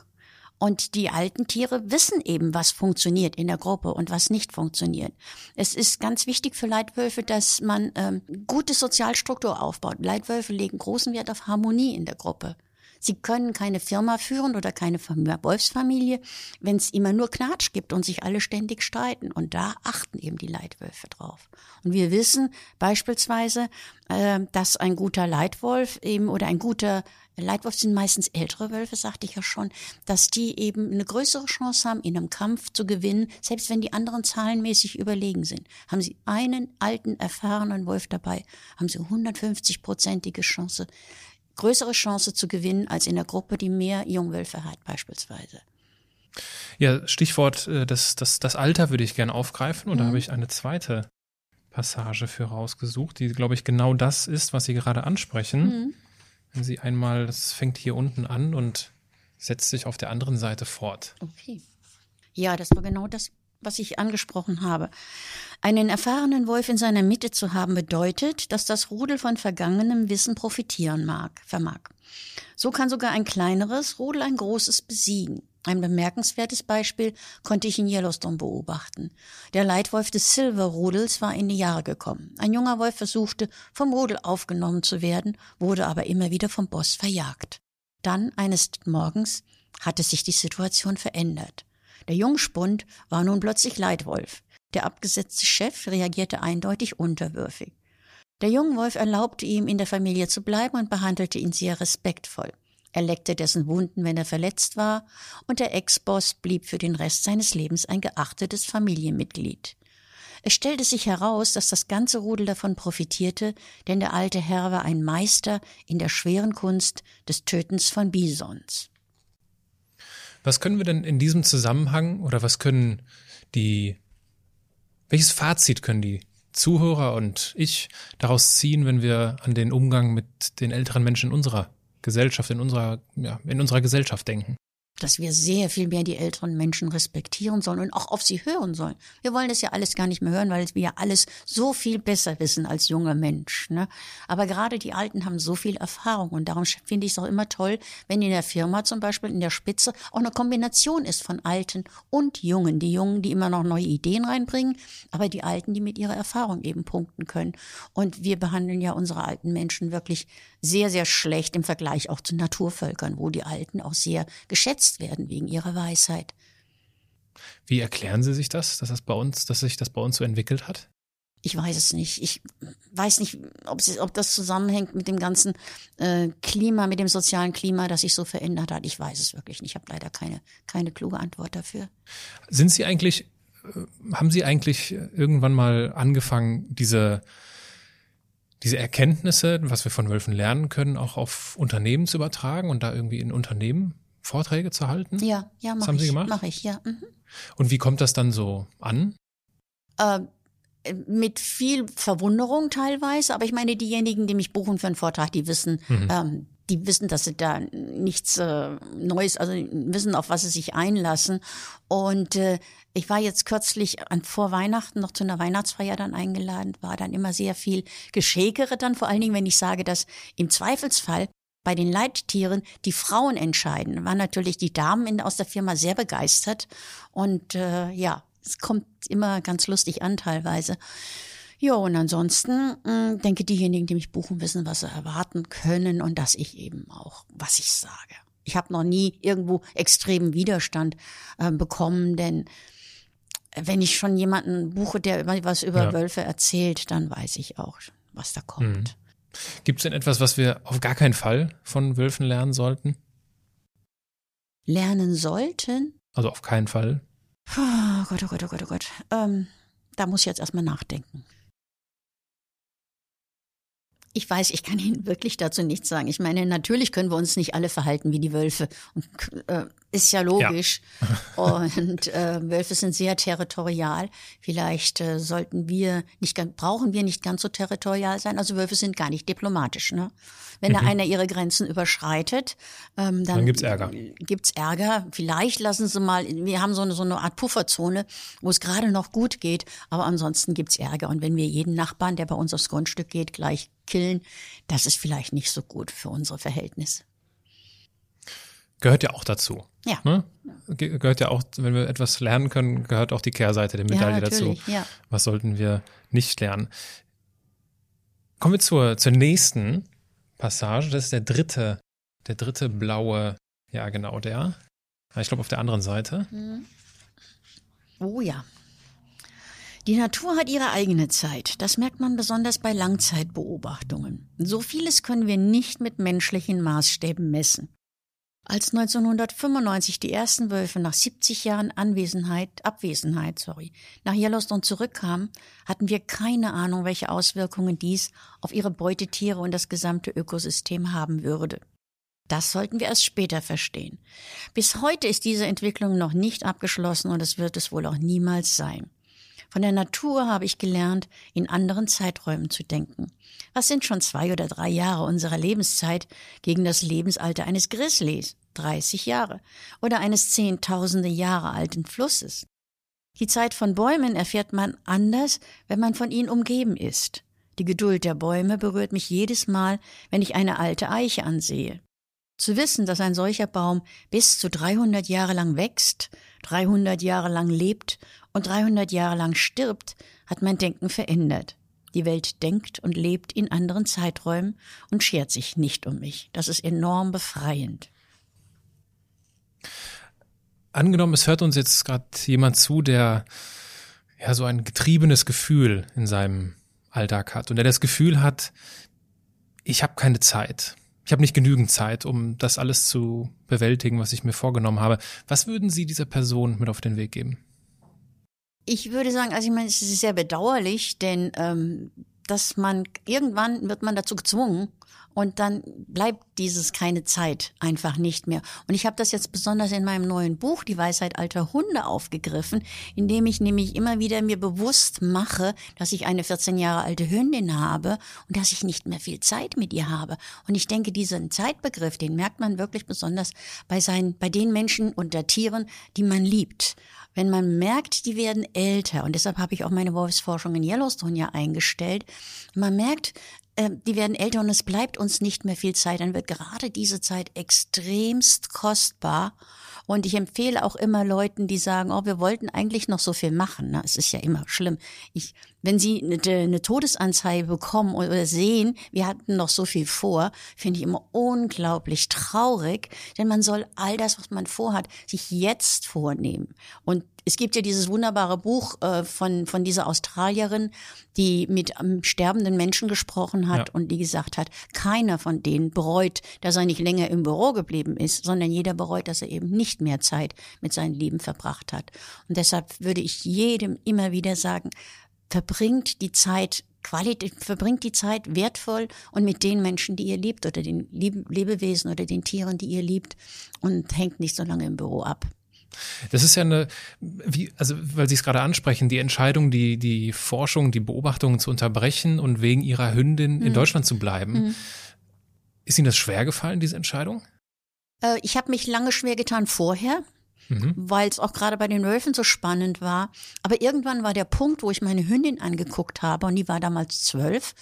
Und die alten Tiere wissen eben, was funktioniert in der Gruppe und was nicht funktioniert. Es ist ganz wichtig für Leitwölfe, dass man ähm, gute Sozialstruktur aufbaut. Leitwölfe legen großen Wert auf Harmonie in der Gruppe. Sie können keine Firma führen oder keine Wolfsfamilie, wenn es immer nur Knatsch gibt und sich alle ständig streiten. Und da achten eben die Leitwölfe drauf. Und wir wissen beispielsweise, äh, dass ein guter Leitwolf eben oder ein guter Leitwolf sind meistens ältere Wölfe, sagte ich ja schon, dass die eben eine größere Chance haben, in einem Kampf zu gewinnen, selbst wenn die anderen zahlenmäßig überlegen sind. Haben sie einen alten, erfahrenen Wolf dabei, haben sie 150-prozentige Chance, größere Chance zu gewinnen als in der Gruppe, die mehr Jungwölfe hat beispielsweise. Ja, Stichwort äh, das, das, das Alter würde ich gerne aufgreifen und da Mhm. habe ich eine zweite Passage für rausgesucht, die, glaube ich, genau das ist, was Sie gerade ansprechen. Mhm. Wenn Sie einmal, das fängt hier unten an und setzt sich auf der anderen Seite fort. Okay. Ja, das war genau das, was ich angesprochen habe. Einen erfahrenen Wolf in seiner Mitte zu haben, bedeutet, dass das Rudel von vergangenem Wissen profitieren mag, vermag. So kann sogar ein kleineres Rudel ein großes besiegen. Ein bemerkenswertes Beispiel konnte ich in Yellowstone beobachten. Der Leitwolf des Silver-Rudels war in die Jahre gekommen. Ein junger Wolf versuchte, vom Rudel aufgenommen zu werden, wurde aber immer wieder vom Boss verjagt. Dann, eines Morgens, hatte sich die Situation verändert. Der Jungspund war nun plötzlich Leitwolf. Der abgesetzte Chef reagierte eindeutig unterwürfig. Der Jungwolf erlaubte ihm, in der Familie zu bleiben und behandelte ihn sehr respektvoll. Er leckte dessen Wunden, wenn er verletzt war, und der Ex-Boss blieb für den Rest seines Lebens ein geachtetes Familienmitglied. Es stellte sich heraus, dass das ganze Rudel davon profitierte, denn der alte Herr war ein Meister in der schweren Kunst des Tötens von Bisons. Was können wir denn in diesem Zusammenhang oder was können die, welches Fazit können die Zuhörer und ich daraus ziehen, wenn wir an den Umgang mit den älteren Menschen in unserer Gesellschaft, in unserer, ja, in unserer Gesellschaft denken? Dass wir sehr viel mehr die älteren Menschen respektieren sollen und auch auf sie hören sollen. Wir wollen das ja alles gar nicht mehr hören, weil wir ja alles so viel besser wissen als junger Mensch. Ne? Aber gerade die Alten haben so viel Erfahrung und darum finde ich es auch immer toll, wenn in der Firma zum Beispiel in der Spitze auch eine Kombination ist von Alten und Jungen. Die Jungen, die immer noch neue Ideen reinbringen, aber die Alten, die mit ihrer Erfahrung eben punkten können. Und wir behandeln ja unsere alten Menschen wirklich sehr, sehr schlecht im Vergleich auch zu Naturvölkern, wo die Alten auch sehr geschätzt werden wegen ihrer Weisheit. Wie erklären Sie sich das, dass das bei uns, dass sich das bei uns so entwickelt hat? Ich weiß es nicht. Ich weiß nicht, ob, es, ob das zusammenhängt mit dem ganzen äh, Klima, mit dem sozialen Klima, das sich so verändert hat. Ich weiß es wirklich nicht. Ich habe leider keine, keine kluge Antwort dafür. Sind Sie eigentlich, äh, haben Sie eigentlich irgendwann mal angefangen, diese, diese Erkenntnisse, was wir von Wölfen lernen können, auch auf Unternehmen zu übertragen und da irgendwie in Unternehmen Vorträge zu halten? Ja, ja, Das mache haben ich. Sie gemacht? Mache ich, ja. Mhm. Und wie kommt das dann so an? Äh, mit viel Verwunderung teilweise, aber ich meine, diejenigen, die mich buchen für einen Vortrag, die wissen, ähm, die wissen, dass sie da nichts äh, Neues, also wissen, auf was sie sich einlassen. Und äh, ich war jetzt kürzlich an vor Weihnachten noch zu einer Weihnachtsfeier dann eingeladen, war dann immer sehr viel Geschäkere dann, vor allen Dingen, wenn ich sage, dass im Zweifelsfall bei den Leittieren die Frauen entscheiden, waren natürlich die Damen in, aus der Firma sehr begeistert. Und äh, ja, es kommt immer ganz lustig an teilweise. Ja, und ansonsten mh, denke diejenigen, die mich buchen, wissen, was sie erwarten können und dass ich eben auch, was ich sage. Ich habe noch nie irgendwo extremen Widerstand äh, bekommen, denn wenn ich schon jemanden buche, der was über Ja. Wölfe erzählt, dann weiß ich auch, was da kommt. Gibt es denn etwas, was wir auf gar keinen Fall von Wölfen lernen sollten? Lernen sollten? Also auf keinen Fall. Oh Gott, oh Gott, oh Gott, oh Gott. Ähm, da muss ich jetzt erstmal nachdenken. Ich weiß, ich kann Ihnen wirklich dazu nichts sagen. Ich meine, natürlich können wir uns nicht alle verhalten wie die Wölfe. Und, äh, ist ja logisch. Und äh, Wölfe sind sehr territorial. Vielleicht äh, sollten wir nicht, brauchen wir nicht ganz so territorial sein. Also Wölfe sind gar nicht diplomatisch. Ne? Wenn da einer ihre Grenzen überschreitet, ähm, dann, Dann gibt's Ärger. Gibt's Ärger. Vielleicht lassen Sie mal, wir haben so eine, so eine Art Pufferzone, wo es gerade noch gut geht, aber ansonsten gibt's Ärger. Und wenn wir jeden Nachbarn, der bei uns aufs Grundstück geht, gleich killen, das ist vielleicht nicht so gut für unsere Verhältnisse. Gehört ja auch dazu. Ja. Ne? Ge gehört ja auch, wenn wir etwas lernen können, gehört auch die Kehrseite der Medaille dazu. natürlich, ja. Was sollten wir nicht lernen? Kommen wir zur, zur nächsten Passage. Das ist der dritte, der dritte blaue, ja genau der. Ich glaube auf der anderen Seite. Oh ja. Die Natur hat ihre eigene Zeit. Das merkt man besonders bei Langzeitbeobachtungen. So vieles können wir nicht mit menschlichen Maßstäben messen. Als 1995 die ersten Wölfe nach 70 Jahren Anwesenheit, Abwesenheit, sorry, nach Yellowstone zurückkamen, hatten wir keine Ahnung, welche Auswirkungen dies auf ihre Beutetiere und das gesamte Ökosystem haben würde. Das sollten wir erst später verstehen. Bis heute ist diese Entwicklung noch nicht abgeschlossen und es wird es wohl auch niemals sein. Von der Natur habe ich gelernt, in anderen Zeiträumen zu denken. Was sind schon zwei oder drei Jahre unserer Lebenszeit gegen das Lebensalter eines Grizzlies? 30 Jahre. Oder eines zehntausende Jahre alten Flusses. Die Zeit von Bäumen erfährt man anders, wenn man von ihnen umgeben ist. Die Geduld der Bäume berührt mich jedes Mal, wenn ich eine alte Eiche ansehe. Zu wissen, dass ein solcher Baum bis zu 300 Jahre lang wächst, 300 Jahre lang lebt und 300 Jahre lang stirbt, hat mein Denken verändert. Die Welt denkt und lebt in anderen Zeiträumen und schert sich nicht um mich. Das ist enorm befreiend. Angenommen, es hört uns jetzt gerade jemand zu, der ja so ein getriebenes Gefühl in seinem Alltag hat und der das Gefühl hat, ich habe keine Zeit ich habe nicht genügend Zeit, um das alles zu bewältigen, was ich mir vorgenommen habe. Was würden Sie dieser Person mit auf den Weg geben? Ich würde sagen, also ich meine, es ist sehr bedauerlich, denn ähm, dass man irgendwann wird man dazu gezwungen, und dann bleibt dieses keine Zeit einfach nicht mehr. Und ich habe das jetzt besonders in meinem neuen Buch Die Weisheit alter Hunde aufgegriffen, indem ich nämlich immer wieder mir bewusst mache, dass ich eine 14 Jahre alte Hündin habe und dass ich nicht mehr viel Zeit mit ihr habe. Und ich denke, diesen Zeitbegriff, den merkt man wirklich besonders bei seinen, bei den Menschen und der Tieren, die man liebt wenn man merkt, die werden älter, und deshalb habe ich auch meine Wolfsforschung in Yellowstone ja eingestellt, man merkt, die werden älter und es bleibt uns nicht mehr viel Zeit, dann wird gerade diese Zeit extremst kostbar. Und ich empfehle auch immer Leuten, die sagen, oh, wir wollten eigentlich noch so viel machen. Ne? Es ist ja immer schlimm. Ich, wenn Sie eine, eine Todesanzeige bekommen oder sehen, wir hatten noch so viel vor, finde ich immer unglaublich traurig, denn man soll all das, was man vorhat, sich jetzt vornehmen. Und es gibt ja dieses wunderbare Buch äh, von, von dieser Australierin, die mit ähm, sterbenden Menschen gesprochen hat ja. und die gesagt hat, keiner von denen bereut, dass er nicht länger im Büro geblieben ist, sondern jeder bereut, dass er eben nicht mehr Zeit mit seinen Lieben verbracht hat. Und deshalb würde ich jedem immer wieder sagen, verbringt die Zeit Qualität, verbringt die Zeit wertvoll und mit den Menschen, die ihr liebt oder den Lebewesen oder den Tieren, die ihr liebt und hängt nicht so lange im Büro ab. Das ist ja eine, wie, also weil Sie es gerade ansprechen, die Entscheidung, die, die Forschung, die Beobachtungen zu unterbrechen und wegen Ihrer Hündin mhm. in Deutschland zu bleiben. Mhm. Ist Ihnen das schwer gefallen, diese Entscheidung? Äh, ich habe mich lange schwer getan vorher, mhm. weil es auch gerade bei den Wölfen so spannend war. Aber irgendwann war der Punkt, wo ich meine Hündin angeguckt habe und die war damals zwölf.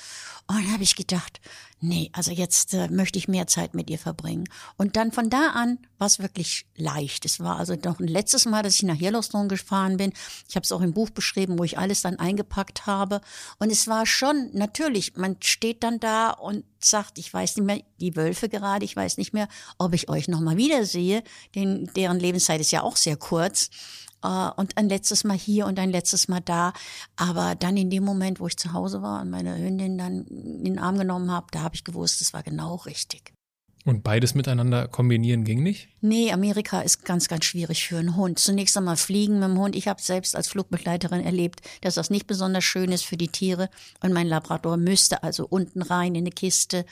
Und dann habe ich gedacht, nee, also jetzt äh, möchte ich mehr Zeit mit ihr verbringen. Und dann von da an war es wirklich leicht. Es war also noch ein letztes Mal, dass ich nach Yellowstone gefahren bin. Ich habe es auch im Buch beschrieben, wo ich alles dann eingepackt habe. Und es war schon, natürlich, man steht dann da und sagt, ich weiß nicht mehr, die Wölfe gerade, ich weiß nicht mehr, ob ich euch nochmal wiedersehe, denn deren Lebenszeit ist ja auch sehr kurz. Uh, und ein letztes Mal hier und ein letztes Mal da. Aber dann in dem Moment, wo ich zu Hause war und meine Hündin dann in den Arm genommen habe, da habe ich gewusst, es war genau richtig. Und beides miteinander kombinieren ging nicht? Nee, Amerika ist ganz, ganz schwierig für einen Hund. Zunächst einmal fliegen mit dem Hund. Ich habe selbst als Flugbegleiterin erlebt, dass das nicht besonders schön ist für die Tiere. Und mein Labrador müsste also unten rein in eine Kiste.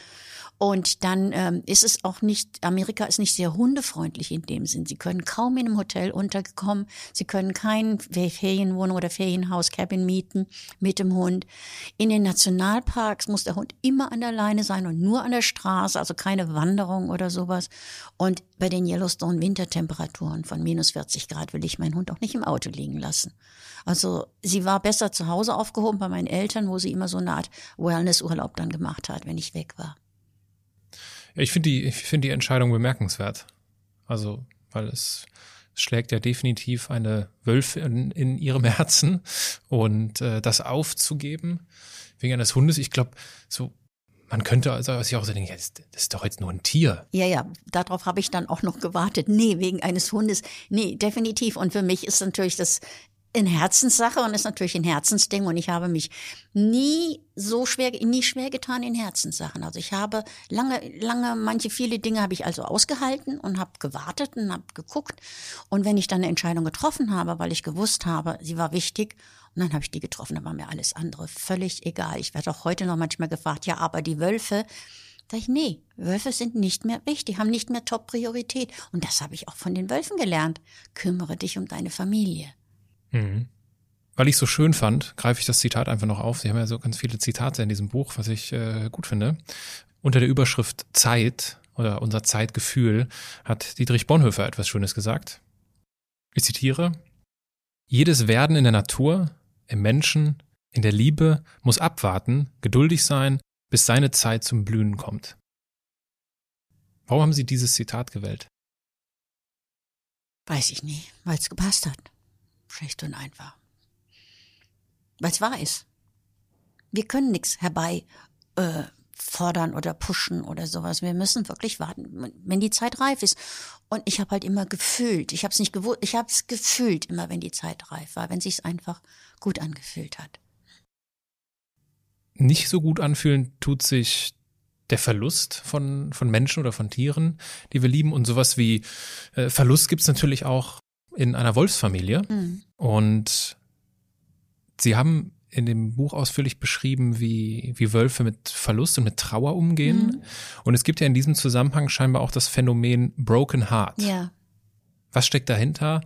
Und dann ähm, ist es auch nicht, Amerika ist nicht sehr hundefreundlich in dem Sinn. Sie können kaum in einem Hotel untergekommen. Sie können kein Ferienwohnung oder Ferienhaus, Cabin mieten mit dem Hund. In den Nationalparks muss der Hund immer an der Leine sein und nur an der Straße, also keine Wanderung oder sowas. Und bei den Yellowstone Wintertemperaturen von minus 40 Grad will ich meinen Hund auch nicht im Auto liegen lassen. Also sie war besser zu Hause aufgehoben bei meinen Eltern, wo sie immer so eine Art Wellnessurlaub dann gemacht hat, wenn ich weg war. Ich finde die, ich finde die Entscheidung bemerkenswert. Also, weil es, es schlägt ja definitiv eine Wölfe in, in ihrem Herzen und äh, das aufzugeben wegen eines Hundes, ich glaube, so man könnte also sich auch so denken, das, das, ist doch jetzt nur ein Tier. Ja, ja, darauf habe ich dann auch noch gewartet. Nee, wegen eines Hundes. Nee, definitiv. Und für mich ist natürlich das eine Herzenssache und ist natürlich ein Herzensding und ich habe mich nie so schwer, nie schwer getan in Herzenssachen. Also ich habe lange, lange, manche viele Dinge habe ich also ausgehalten und habe gewartet und habe geguckt und wenn ich dann eine Entscheidung getroffen habe, weil ich gewusst habe, sie war wichtig und dann habe ich die getroffen, dann war mir alles andere völlig egal. Ich werde auch heute noch manchmal gefragt, ja, aber die Wölfe, Sag ich, nee, Wölfe sind nicht mehr wichtig, haben nicht mehr Top-Priorität. Und das habe ich auch von den Wölfen gelernt. Kümmere dich um deine Familie. Mhm. Weil ich so schön fand, greife ich das Zitat einfach noch auf. Sie haben ja so ganz viele Zitate in diesem Buch, was ich äh, gut finde. Unter der Überschrift Zeit oder unser Zeitgefühl hat Dietrich Bonhoeffer etwas Schönes gesagt. Ich zitiere, jedes Werden in der Natur, im Menschen, in der Liebe muss abwarten, geduldig sein, bis seine Zeit zum Blühen kommt. Warum haben Sie dieses Zitat gewählt? Weiß ich nie, weil es gepasst hat. Schlecht und einfach. Weil es wahr ist. Wir können nichts herbei äh, fordern oder pushen oder sowas. Wir müssen wirklich warten, wenn die Zeit reif ist. Und ich habe halt immer gefühlt, ich habe es nicht gewusst, ich habe es gefühlt immer, wenn die Zeit reif war, wenn sich's einfach gut angefühlt hat. Nicht so gut anfühlen tut sich der Verlust von, von Menschen oder von Tieren, die wir lieben. Und sowas wie äh, Verlust gibt's natürlich auch in einer Wolfsfamilie. Mhm. Und sie haben in dem Buch ausführlich beschrieben, wie, wie Wölfe mit Verlust und mit Trauer umgehen. Mhm. Und es gibt ja in diesem Zusammenhang scheinbar auch das Phänomen Broken Heart. Ja. Was steckt dahinter?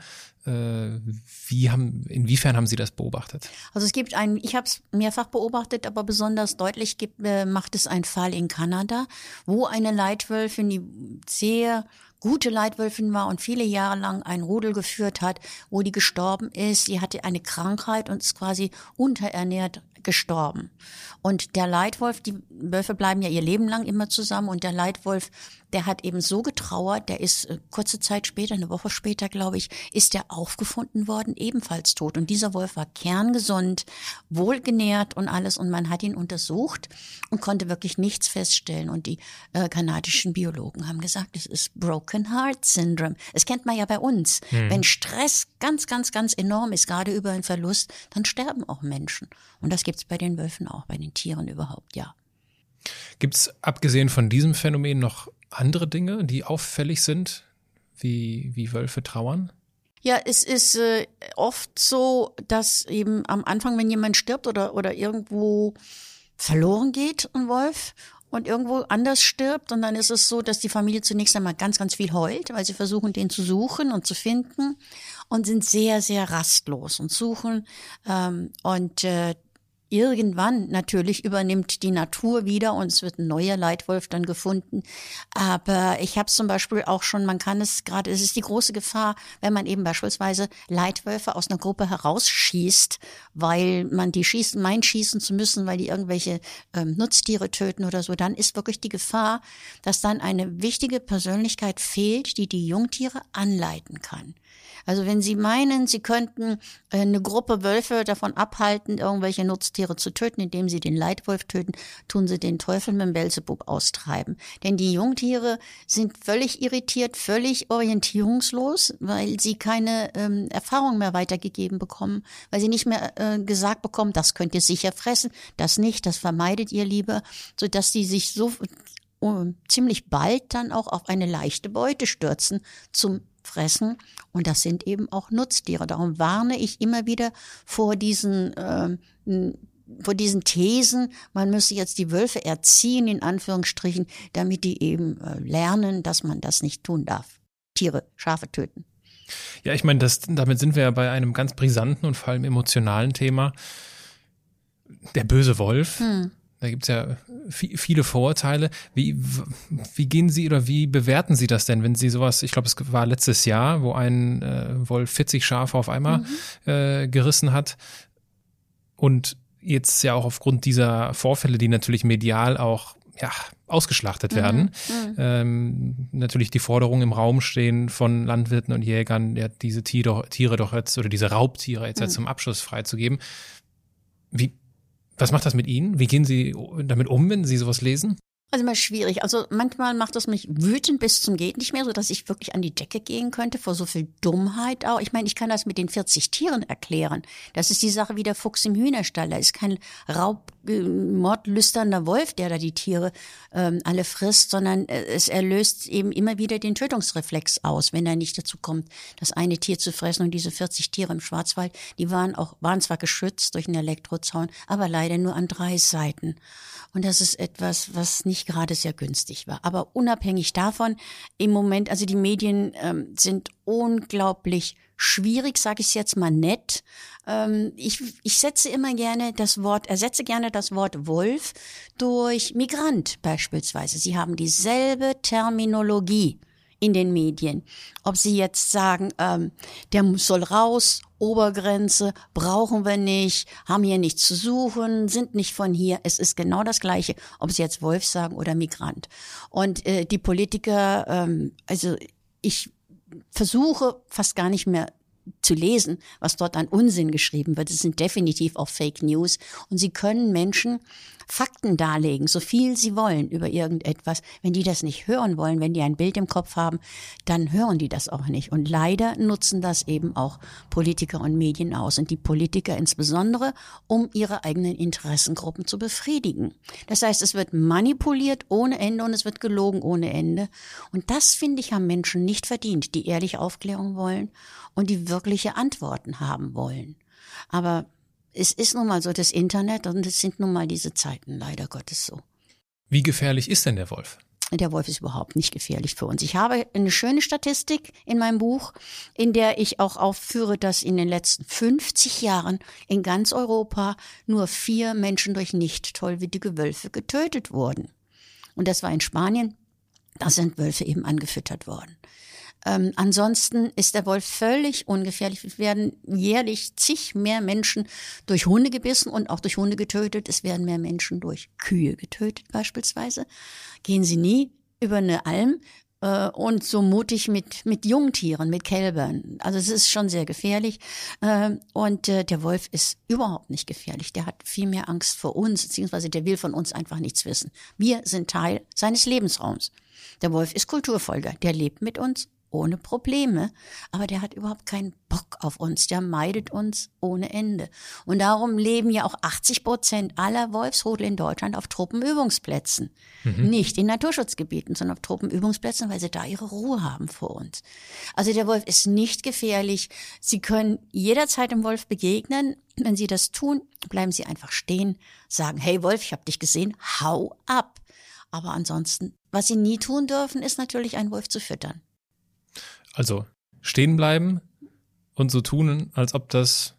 Äh, wie haben, inwiefern haben Sie das beobachtet? Also es gibt einen, ich habe es mehrfach beobachtet, aber besonders deutlich gibt, äh, macht es einen Fall in Kanada, wo eine Leitwölfin, die sehr gute Leitwölfin war und viele Jahre lang ein Rudel geführt hat, wo die gestorben ist. Sie hatte eine Krankheit und ist quasi unterernährt gestorben. Und der Leitwolf, die Wölfe bleiben ja ihr Leben lang immer zusammen und der Leitwolf der hat eben so getrauert, der ist äh, kurze Zeit später, eine Woche später, glaube ich, ist der aufgefunden worden, ebenfalls tot. Und dieser Wolf war kerngesund, wohlgenährt und alles. Und man hat ihn untersucht und konnte wirklich nichts feststellen. Und die äh, kanadischen Biologen haben gesagt, es ist Broken Heart Syndrome. Es kennt man ja bei uns. Hm. Wenn Stress ganz, ganz, ganz enorm ist, gerade über einen Verlust, dann sterben auch Menschen. Und das gibt's bei den Wölfen auch, bei den Tieren überhaupt, ja. Gibt es abgesehen von diesem Phänomen noch andere Dinge, die auffällig sind, wie, wie Wölfe trauern? Ja, es ist äh, oft so, dass eben am Anfang, wenn jemand stirbt oder, oder irgendwo verloren geht, ein Wolf, und irgendwo anders stirbt, und dann ist es so, dass die Familie zunächst einmal ganz, ganz viel heult, weil sie versuchen, den zu suchen und zu finden und sind sehr, sehr rastlos und suchen. Ähm, und äh, Irgendwann natürlich übernimmt die Natur wieder und es wird ein neuer Leitwolf dann gefunden. Aber ich habe zum Beispiel auch schon, man kann es gerade, es ist die große Gefahr, wenn man eben beispielsweise Leitwölfe aus einer Gruppe herausschießt, weil man die schießen, meint schießen zu müssen, weil die irgendwelche ähm, Nutztiere töten oder so, dann ist wirklich die Gefahr, dass dann eine wichtige Persönlichkeit fehlt, die die Jungtiere anleiten kann. Also wenn Sie meinen, Sie könnten äh, eine Gruppe Wölfe davon abhalten, irgendwelche Nutztiere zu töten, indem sie den Leitwolf töten, tun Sie den Teufel mit dem Belzebub austreiben. Denn die Jungtiere sind völlig irritiert, völlig orientierungslos, weil sie keine ähm, Erfahrung mehr weitergegeben bekommen, weil sie nicht mehr äh, gesagt bekommen, das könnt ihr sicher fressen, das nicht, das vermeidet ihr lieber, so dass sie sich so uh, ziemlich bald dann auch auf eine leichte Beute stürzen zum fressen. Und das sind eben auch Nutztiere. Darum warne ich immer wieder vor diesen, äh, vor diesen Thesen, man müsse jetzt die Wölfe erziehen, in Anführungsstrichen, damit die eben äh, lernen, dass man das nicht tun darf. Tiere, Schafe töten. Ja, ich meine, das, damit sind wir ja bei einem ganz brisanten und vor allem emotionalen Thema. Der böse Wolf. Hm. Da gibt's ja viele Vorurteile. Wie, wie gehen Sie oder wie bewerten Sie das denn, wenn Sie sowas, ich glaube, es war letztes Jahr, wo ein äh, Wolf 40 Schafe auf einmal mhm. äh, gerissen hat und jetzt ja auch aufgrund dieser Vorfälle, die natürlich medial auch ja, ausgeschlachtet werden, mhm. mhm. ähm, natürlich die Forderungen im Raum stehen von Landwirten und Jägern, ja, diese Tiere, Tiere doch jetzt oder diese Raubtiere jetzt, mhm. jetzt zum Abschuss freizugeben. Wie, was macht das mit Ihnen? Wie gehen Sie damit um, wenn Sie sowas lesen? Also immer schwierig. Also manchmal macht das mich wütend bis zum geht nicht mehr, so dass ich wirklich an die Decke gehen könnte vor so viel Dummheit auch. Ich meine, ich kann das mit den 40 Tieren erklären. Das ist die Sache wie der Fuchs im Hühnerstall. Da ist kein Raub mordlüsterner Wolf, der da die Tiere ähm, alle frisst, sondern äh, es erlöst eben immer wieder den Tötungsreflex aus, wenn er nicht dazu kommt, das eine Tier zu fressen. Und diese 40 Tiere im Schwarzwald, die waren auch, waren zwar geschützt durch einen Elektrozaun, aber leider nur an drei Seiten. Und das ist etwas, was nicht gerade sehr günstig war. Aber unabhängig davon, im Moment, also die Medien ähm, sind unglaublich schwierig, sage ich jetzt mal nett. Ähm, ich, ich setze immer gerne das Wort, ersetze gerne das Wort Wolf durch Migrant beispielsweise. Sie haben dieselbe Terminologie in den Medien. Ob sie jetzt sagen, ähm, der soll raus, Obergrenze, brauchen wir nicht, haben hier nichts zu suchen, sind nicht von hier. Es ist genau das Gleiche, ob sie jetzt Wolf sagen oder Migrant. Und äh, die Politiker, ähm, also ich versuche fast gar nicht mehr zu lesen, was dort an Unsinn geschrieben wird. Es sind definitiv auch Fake News. Und sie können Menschen Fakten darlegen, so viel sie wollen über irgendetwas. Wenn die das nicht hören wollen, wenn die ein Bild im Kopf haben, dann hören die das auch nicht. Und leider nutzen das eben auch Politiker und Medien aus. Und die Politiker insbesondere, um ihre eigenen Interessengruppen zu befriedigen. Das heißt, es wird manipuliert ohne Ende und es wird gelogen ohne Ende. Und das, finde ich, haben Menschen nicht verdient, die ehrliche Aufklärung wollen und die wirkliche Antworten haben wollen. Aber es ist nun mal so das Internet und es sind nun mal diese Zeiten leider Gottes so. Wie gefährlich ist denn der Wolf? Der Wolf ist überhaupt nicht gefährlich für uns. Ich habe eine schöne Statistik in meinem Buch, in der ich auch aufführe, dass in den letzten 50 Jahren in ganz Europa nur vier Menschen durch nicht tollwütige Wölfe getötet wurden. Und das war in Spanien. Da sind Wölfe eben angefüttert worden. Ähm, ansonsten ist der Wolf völlig ungefährlich. Es werden jährlich zig mehr Menschen durch Hunde gebissen und auch durch Hunde getötet. Es werden mehr Menschen durch Kühe getötet beispielsweise. Gehen Sie nie über eine Alm äh, und so mutig mit, mit Jungtieren, mit Kälbern. Also es ist schon sehr gefährlich. Äh, und äh, der Wolf ist überhaupt nicht gefährlich. Der hat viel mehr Angst vor uns, beziehungsweise der will von uns einfach nichts wissen. Wir sind Teil seines Lebensraums. Der Wolf ist Kulturfolger. Der lebt mit uns ohne Probleme, aber der hat überhaupt keinen Bock auf uns, der meidet uns ohne Ende. Und darum leben ja auch 80 Prozent aller Wolfsrudel in Deutschland auf Truppenübungsplätzen. Mhm. Nicht in Naturschutzgebieten, sondern auf Truppenübungsplätzen, weil sie da ihre Ruhe haben vor uns. Also der Wolf ist nicht gefährlich. Sie können jederzeit dem Wolf begegnen. Wenn Sie das tun, bleiben Sie einfach stehen, sagen, hey Wolf, ich habe dich gesehen, hau ab. Aber ansonsten, was Sie nie tun dürfen, ist natürlich einen Wolf zu füttern. Also stehen bleiben und so tun, als ob das.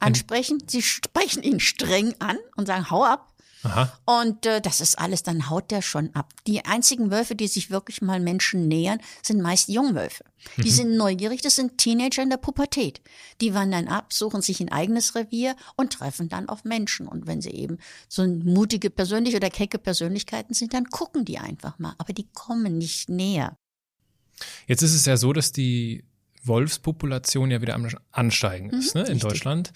Ansprechen, sie sprechen ihn streng an und sagen, hau ab. Aha. Und äh, das ist alles, dann haut der schon ab. Die einzigen Wölfe, die sich wirklich mal Menschen nähern, sind meist Jungwölfe. Die mhm. sind neugierig, das sind Teenager in der Pubertät. Die wandern ab, suchen sich ein eigenes Revier und treffen dann auf Menschen. Und wenn sie eben so mutige Persönliche oder kecke Persönlichkeiten sind, dann gucken die einfach mal. Aber die kommen nicht näher. Jetzt ist es ja so, dass die Wolfspopulation ja wieder am Ansteigen ist mhm, ne, in richtig. Deutschland.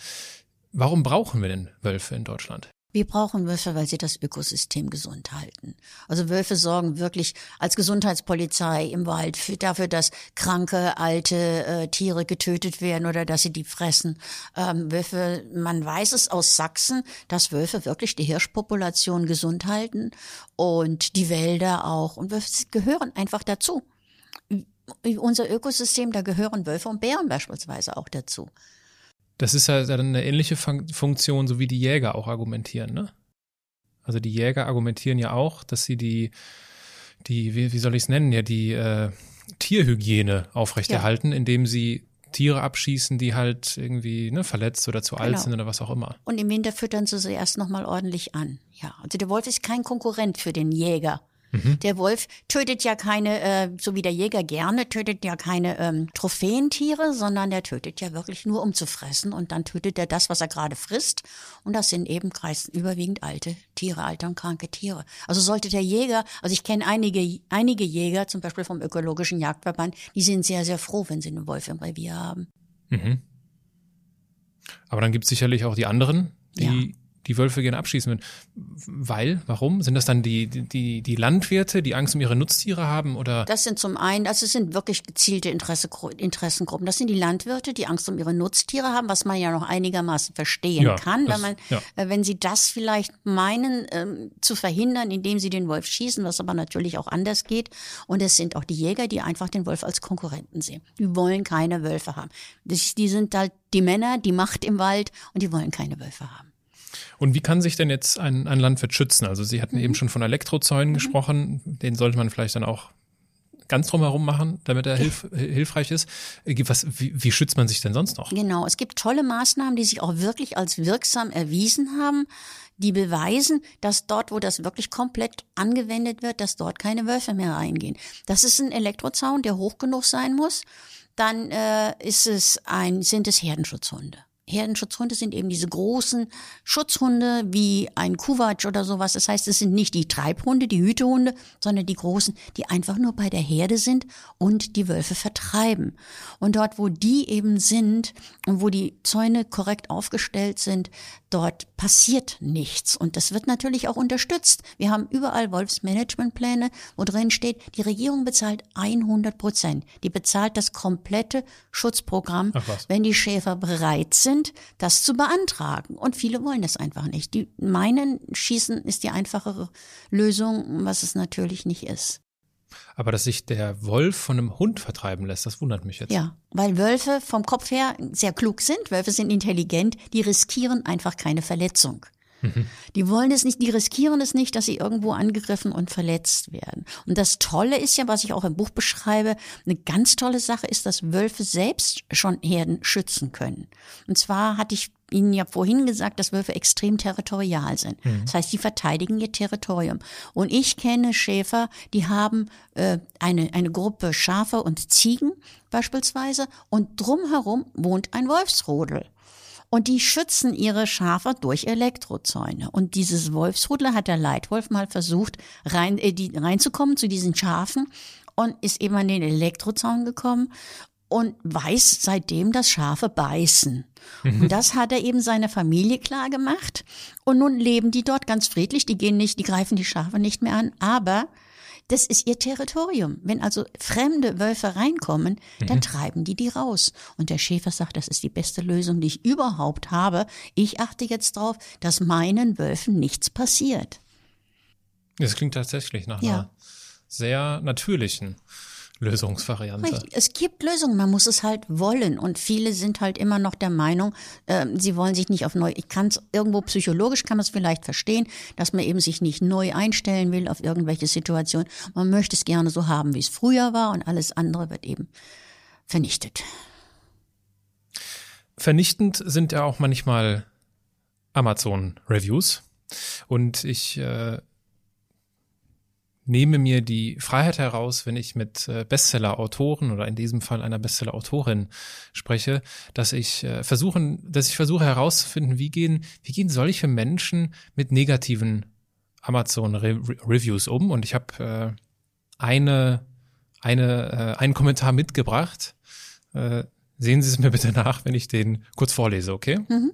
Warum brauchen wir denn Wölfe in Deutschland? Wir brauchen Wölfe, weil sie das Ökosystem gesund halten. Also Wölfe sorgen wirklich als Gesundheitspolizei im Wald für, dafür, dass kranke, alte äh, Tiere getötet werden oder dass sie die fressen. Ähm, Wölfe, man weiß es aus Sachsen, dass Wölfe wirklich die Hirschpopulation gesund halten und die Wälder auch. Und Wölfe gehören einfach dazu unser Ökosystem, da gehören Wölfe und Bären beispielsweise auch dazu. Das ist ja dann eine ähnliche Funktion, so wie die Jäger auch argumentieren, ne? Also die Jäger argumentieren ja auch, dass sie die, die, wie, wie soll ich es nennen, ja, die äh, Tierhygiene aufrechterhalten, ja. indem sie Tiere abschießen, die halt irgendwie ne, verletzt oder zu genau. alt sind oder was auch immer. Und im Winter füttern sie sie erst nochmal ordentlich an. Ja, also der Wolf ist kein Konkurrent für den Jäger. Mhm. Der Wolf tötet ja keine, äh, so wie der Jäger gerne, tötet ja keine ähm, Trophäentiere, sondern der tötet ja wirklich nur, um zu fressen. Und dann tötet er das, was er gerade frisst. Und das sind eben überwiegend alte Tiere, alte und kranke Tiere. Also sollte der Jäger, also ich kenne einige, einige Jäger, zum Beispiel vom Ökologischen Jagdverband, die sind sehr, sehr froh, wenn sie einen Wolf im Revier haben. Mhm. Aber dann gibt es sicherlich auch die anderen, die ja die Wölfe gerne abschießen würden. Weil, warum? Sind das dann die, die, die Landwirte, die Angst um ihre Nutztiere haben oder? Das sind zum einen, das sind wirklich gezielte Interesse, Interessengruppen. Das sind die Landwirte, die Angst um ihre Nutztiere haben, was man ja noch einigermaßen verstehen ja, kann, das, wenn man, ja. Äh, wenn sie das vielleicht meinen, ähm, zu verhindern, indem sie den Wolf schießen, was aber natürlich auch anders geht. Und es sind auch die Jäger, die einfach den Wolf als Konkurrenten sehen. Die wollen keine Wölfe haben. Die, die sind halt die Männer, die Macht im Wald und die wollen keine Wölfe haben. Und wie kann sich denn jetzt ein, ein Landwirt schützen? Also Sie hatten mhm. eben schon von Elektrozäunen mhm. gesprochen. Den sollte man vielleicht dann auch ganz drumherum machen, damit er hilf, hilfreich ist. Äh, was, wie, wie schützt man sich denn sonst noch? Genau, es gibt tolle Maßnahmen, die sich auch wirklich als wirksam erwiesen haben, die beweisen, dass dort, wo das wirklich komplett angewendet wird, dass dort keine Wölfe mehr reingehen. Das ist ein Elektrozaun, der hoch genug sein muss. Dann äh, ist es ein, sind es Herdenschutzhunde. Herdenschutzhunde sind eben diese großen Schutzhunde wie ein Kuwatsch oder sowas. Das heißt, es sind nicht die Treibhunde, die Hütehunde, sondern die großen, die einfach nur bei der Herde sind und die Wölfe vertreiben. Und dort, wo die eben sind und wo die Zäune korrekt aufgestellt sind, dort passiert nichts. Und das wird natürlich auch unterstützt. Wir haben überall Wolfsmanagementpläne, wo drin steht, die Regierung bezahlt 100 Prozent. Die bezahlt das komplette Schutzprogramm, wenn die Schäfer bereit sind, das zu beantragen. Und viele wollen das einfach nicht. Die meinen, Schießen ist die einfachere Lösung, was es natürlich nicht ist. Aber dass sich der Wolf von einem Hund vertreiben lässt, das wundert mich jetzt. Ja, weil Wölfe vom Kopf her sehr klug sind. Wölfe sind intelligent. Die riskieren einfach keine Verletzung. Mhm. Die wollen es nicht, die riskieren es nicht, dass sie irgendwo angegriffen und verletzt werden. Und das Tolle ist ja, was ich auch im Buch beschreibe, eine ganz tolle Sache ist, dass Wölfe selbst schon Herden schützen können. Und zwar hatte ich Ihnen ja vorhin gesagt, dass Wölfe extrem territorial sind. Mhm. Das heißt, die verteidigen ihr Territorium. Und ich kenne Schäfer, die haben äh, eine, eine Gruppe Schafe und Ziegen beispielsweise und drumherum wohnt ein Wolfsrudel. Und die schützen ihre Schafe durch Elektrozäune. Und dieses Wolfsrudel hat der Leitwolf mal versucht, rein, äh, die, reinzukommen zu diesen Schafen und ist eben an den Elektrozaun gekommen und weiß seitdem, dass Schafe beißen. Mhm. Und das hat er eben seiner Familie klar gemacht. Und nun leben die dort ganz friedlich. Die gehen nicht, die greifen die Schafe nicht mehr an. Aber das ist ihr Territorium. Wenn also fremde Wölfe reinkommen, dann mhm. treiben die die raus. Und der Schäfer sagt, das ist die beste Lösung, die ich überhaupt habe. Ich achte jetzt darauf, dass meinen Wölfen nichts passiert. Das klingt tatsächlich nach ja. einer sehr natürlichen Lösungsvariante. Es gibt Lösungen, man muss es halt wollen. Und viele sind halt immer noch der Meinung, äh, sie wollen sich nicht auf neu. Ich kann es irgendwo psychologisch kann man es vielleicht verstehen, dass man eben sich nicht neu einstellen will auf irgendwelche Situationen. Man möchte es gerne so haben, wie es früher war, und alles andere wird eben vernichtet. Vernichtend sind ja auch manchmal Amazon-Reviews. Und ich äh, nehme mir die Freiheit heraus, wenn ich mit äh, Bestseller-Autoren oder in diesem Fall einer Bestseller-Autorin spreche, dass ich äh, versuchen, dass ich versuche herauszufinden, wie gehen, wie gehen solche Menschen mit negativen Amazon-Reviews um. Und ich habe äh, eine, eine, äh, einen Kommentar mitgebracht. Äh, sehen Sie es mir bitte nach, wenn ich den kurz vorlese, okay? Mhm.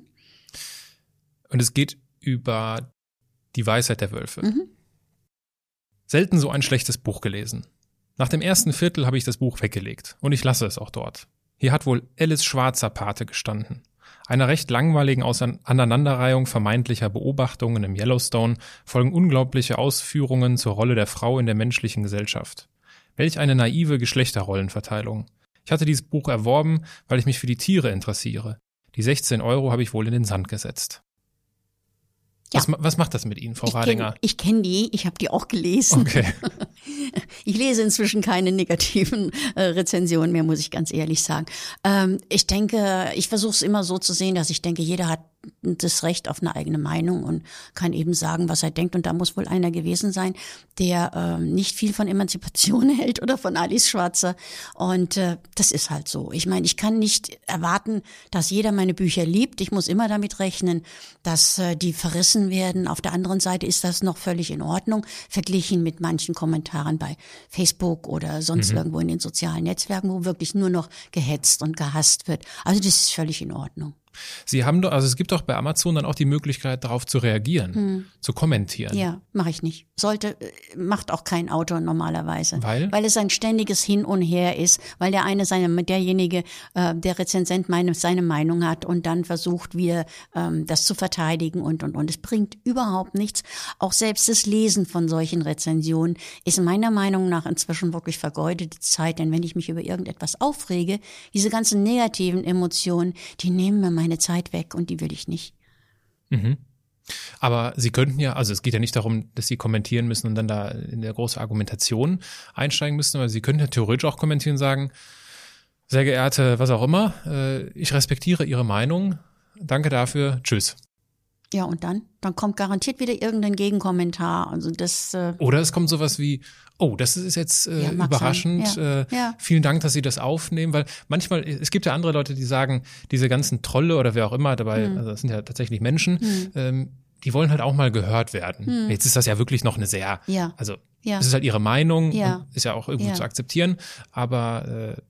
Und es geht über die Weisheit der Wölfe. Mhm. Selten so ein schlechtes Buch gelesen. Nach dem ersten Viertel habe ich das Buch weggelegt und ich lasse es auch dort. Hier hat wohl Alice Schwarzer Pate gestanden. Einer recht langweiligen Aneinanderreihung vermeintlicher Beobachtungen im Yellowstone folgen unglaubliche Ausführungen zur Rolle der Frau in der menschlichen Gesellschaft. Welch eine naive Geschlechterrollenverteilung. Ich hatte dieses Buch erworben, weil ich mich für die Tiere interessiere. Die 16 Euro habe ich wohl in den Sand gesetzt. Ja. Was, was macht das mit Ihnen, Frau ich Radinger? Kenn, ich kenne die, ich habe die auch gelesen. Okay. Ich lese inzwischen keine negativen äh, Rezensionen mehr, muss ich ganz ehrlich sagen. Ähm, ich denke, ich versuche es immer so zu sehen, dass ich denke, jeder hat das Recht auf eine eigene Meinung und kann eben sagen, was er denkt. Und da muss wohl einer gewesen sein, der äh, nicht viel von Emanzipation hält oder von Alice Schwarzer. Und äh, das ist halt so. Ich meine, ich kann nicht erwarten, dass jeder meine Bücher liebt. Ich muss immer damit rechnen, dass äh, die verrissen werden. Auf der anderen Seite ist das noch völlig in Ordnung, verglichen mit manchen Kommentaren bei Facebook oder sonst mhm. irgendwo in den sozialen Netzwerken, wo wirklich nur noch gehetzt und gehasst wird. Also das ist völlig in Ordnung. Sie haben doch, also es gibt doch bei Amazon dann auch die Möglichkeit, darauf zu reagieren, hm. zu kommentieren. Ja, mache ich nicht. Sollte, äh, macht auch kein Autor normalerweise. Weil? Weil es ein ständiges Hin und Her ist, weil der eine seine, derjenige, äh, der Rezensent meine, seine Meinung hat und dann versucht wir, ähm, das zu verteidigen und, und, und. Es bringt überhaupt nichts. Auch selbst das Lesen von solchen Rezensionen ist meiner Meinung nach inzwischen wirklich vergeudete Zeit, denn wenn ich mich über irgendetwas aufrege, diese ganzen negativen Emotionen, die nehmen mir meine Zeit weg und die will ich nicht. Mhm. Aber Sie könnten ja, also es geht ja nicht darum, dass Sie kommentieren müssen und dann da in der große Argumentation einsteigen müssen, aber Sie könnten ja theoretisch auch kommentieren und sagen, sehr geehrte, was auch immer, äh, ich respektiere Ihre Meinung, danke dafür, tschüss. Ja, und dann? Dann kommt garantiert wieder irgendein Gegenkommentar. Also das. Äh Oder es kommt sowas wie, oh, das ist jetzt äh, ja, überraschend. Ja, äh, ja. Vielen Dank, dass Sie das aufnehmen, weil manchmal, es gibt ja andere Leute, die sagen, diese ganzen Trolle oder wer auch immer dabei, mhm. also das sind ja tatsächlich Menschen, mhm. ähm, die wollen halt auch mal gehört werden. Mhm. Jetzt ist das ja wirklich noch eine sehr, ja. also ja. es ist halt ihre Meinung, ja. ist ja auch irgendwo zu akzeptieren, aber äh,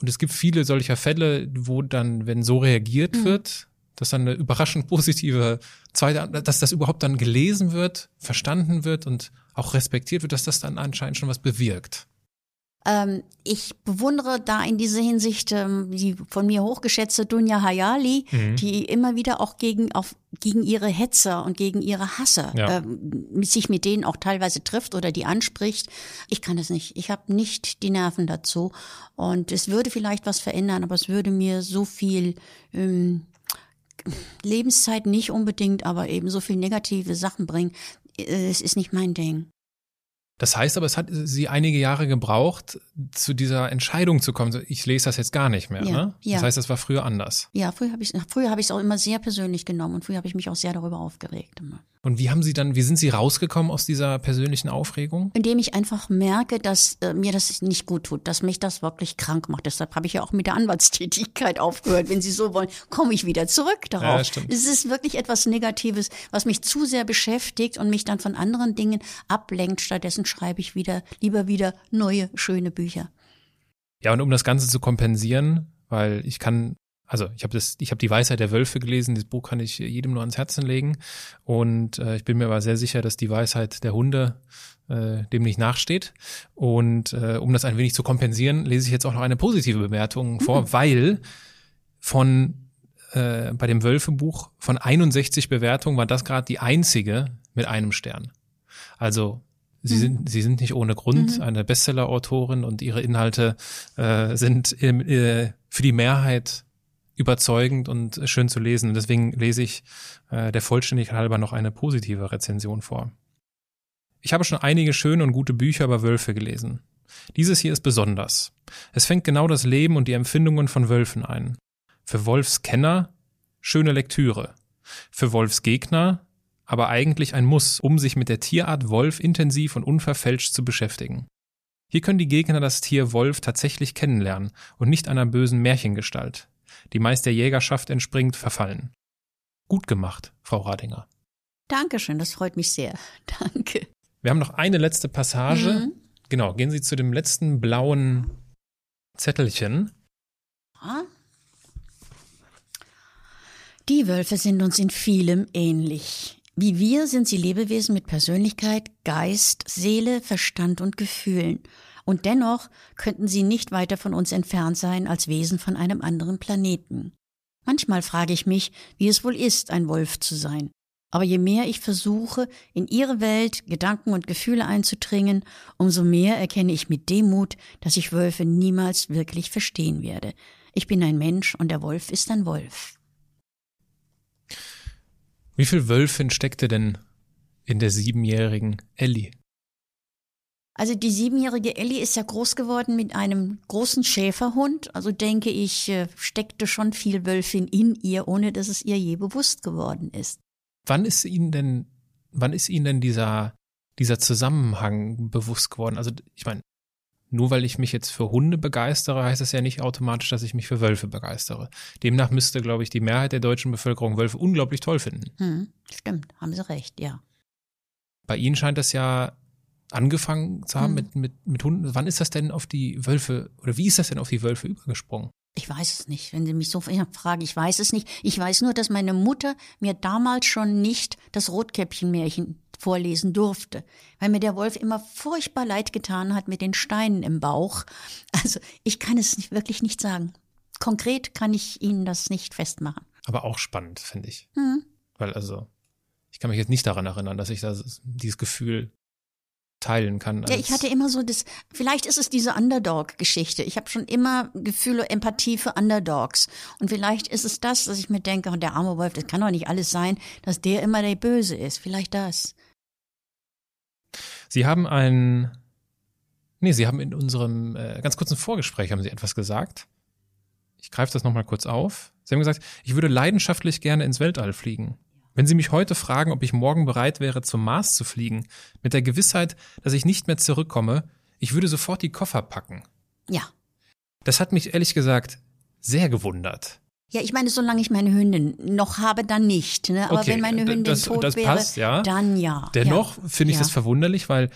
und es gibt viele solcher Fälle, wo dann, wenn so reagiert mhm. wird, dass dann eine überraschend positive zweite, dass das überhaupt dann gelesen wird, verstanden wird und auch respektiert wird, dass das dann anscheinend schon was bewirkt. Ähm, ich bewundere da in dieser Hinsicht ähm, die von mir hochgeschätzte Dunja Hayali, mhm. die immer wieder auch gegen, auf, gegen ihre Hetzer und gegen ihre Hasser ja. ähm, sich mit denen auch teilweise trifft oder die anspricht. Ich kann das nicht. Ich habe nicht die Nerven dazu. Und es würde vielleicht was verändern, aber es würde mir so viel ähm, Lebenszeit nicht unbedingt, aber eben so viel negative Sachen bringen. Äh, es ist nicht mein Ding. Das heißt aber, es hat sie einige Jahre gebraucht, zu dieser Entscheidung zu kommen. Ich lese das jetzt gar nicht mehr. Ja, ne? Das heißt, das war früher anders. Ja, früher habe ich früher habe ich es auch immer sehr persönlich genommen und früher habe ich mich auch sehr darüber aufgeregt. Immer. Und wie haben Sie dann, wie sind Sie rausgekommen aus dieser persönlichen Aufregung? Indem ich einfach merke, dass äh, mir das nicht gut tut, dass mich das wirklich krank macht. Deshalb habe ich ja auch mit der Anwaltstätigkeit aufgehört. Wenn Sie so wollen, komme ich wieder zurück darauf. Ja, stimmt. Es ist wirklich etwas Negatives, was mich zu sehr beschäftigt und mich dann von anderen Dingen ablenkt. Stattdessen schreibe ich wieder, lieber wieder neue, schöne Bücher. Ja, und um das Ganze zu kompensieren, weil ich kann also ich habe das, ich habe die Weisheit der Wölfe gelesen. Das Buch kann ich jedem nur ans Herzen legen. Und äh, ich bin mir aber sehr sicher, dass die Weisheit der Hunde äh, dem nicht nachsteht. Und äh, um das ein wenig zu kompensieren, lese ich jetzt auch noch eine positive Bewertung vor, mhm. weil von äh, bei dem Wölfe-Buch von 61 Bewertungen war das gerade die einzige mit einem Stern. Also Sie mhm. sind, sie sind nicht ohne Grund mhm. eine Bestseller-Autorin und ihre Inhalte äh, sind äh, für die Mehrheit überzeugend und schön zu lesen. Und deswegen lese ich äh, der Vollständigkeit halber noch eine positive Rezension vor. Ich habe schon einige schöne und gute Bücher über Wölfe gelesen. Dieses hier ist besonders. Es fängt genau das Leben und die Empfindungen von Wölfen ein. Für Wolfskenner schöne Lektüre. Für Wolfsgegner aber eigentlich ein Muss, um sich mit der Tierart Wolf intensiv und unverfälscht zu beschäftigen. Hier können die Gegner das Tier Wolf tatsächlich kennenlernen und nicht einer bösen Märchengestalt die meist der Jägerschaft entspringt, verfallen. Gut gemacht, Frau Radinger. Dankeschön, das freut mich sehr. Danke. Wir haben noch eine letzte Passage. Mhm. Genau, gehen Sie zu dem letzten blauen Zettelchen. Ah. Die Wölfe sind uns in vielem ähnlich. Wie wir sind sie Lebewesen mit Persönlichkeit, Geist, Seele, Verstand und Gefühlen. Und dennoch könnten sie nicht weiter von uns entfernt sein als Wesen von einem anderen Planeten. Manchmal frage ich mich, wie es wohl ist, ein Wolf zu sein. Aber je mehr ich versuche, in ihre Welt, Gedanken und Gefühle einzudringen, umso mehr erkenne ich mit Demut, dass ich Wölfe niemals wirklich verstehen werde. Ich bin ein Mensch und der Wolf ist ein Wolf. Wie viel Wölfin steckte denn in der siebenjährigen Ellie? Also die siebenjährige Ellie ist ja groß geworden mit einem großen Schäferhund. Also denke ich, äh, steckte schon viel Wölfin in ihr, ohne dass es ihr je bewusst geworden ist. Wann ist Ihnen denn, wann ist Ihnen denn dieser, dieser Zusammenhang bewusst geworden? Also ich meine, nur weil ich mich jetzt für Hunde begeistere, heißt das ja nicht automatisch, dass ich mich für Wölfe begeistere. Demnach müsste, glaube ich, die Mehrheit der deutschen Bevölkerung Wölfe unglaublich toll finden. Hm, stimmt, haben Sie recht, ja. Bei Ihnen scheint das ja angefangen zu haben mhm. mit, mit, mit Hunden. Wann ist das denn auf die Wölfe oder wie ist das denn auf die Wölfe übergesprungen? Ich weiß es nicht. Wenn Sie mich so fragen, ich weiß es nicht. Ich weiß nur, dass meine Mutter mir damals schon nicht das Rotkäppchenmärchen vorlesen durfte, weil mir der Wolf immer furchtbar leid getan hat mit den Steinen im Bauch. Also ich kann es nicht, wirklich nicht sagen. Konkret kann ich Ihnen das nicht festmachen. Aber auch spannend, finde ich. Mhm. Weil also, ich kann mich jetzt nicht daran erinnern, dass ich das, dieses Gefühl teilen kann. Ja, ich hatte immer so das, vielleicht ist es diese Underdog-Geschichte. Ich habe schon immer Gefühle, Empathie für Underdogs. Und vielleicht ist es das, dass ich mir denke, oh, der arme Wolf, das kann doch nicht alles sein, dass der immer der Böse ist. Vielleicht das. Sie haben ein, nee, Sie haben in unserem äh, ganz kurzen Vorgespräch haben Sie etwas gesagt. Ich greife das nochmal kurz auf. Sie haben gesagt, ich würde leidenschaftlich gerne ins Weltall fliegen. Wenn Sie mich heute fragen, ob ich morgen bereit wäre, zum Mars zu fliegen, mit der Gewissheit, dass ich nicht mehr zurückkomme, ich würde sofort die Koffer packen. Ja. Das hat mich ehrlich gesagt sehr gewundert. Ja, ich meine, solange ich meine Hündin noch habe, dann nicht. Ne? Aber okay, wenn meine Hündin das, tot das wäre, passt, ja. dann ja. Dennoch ja. finde ich ja. das verwunderlich, weil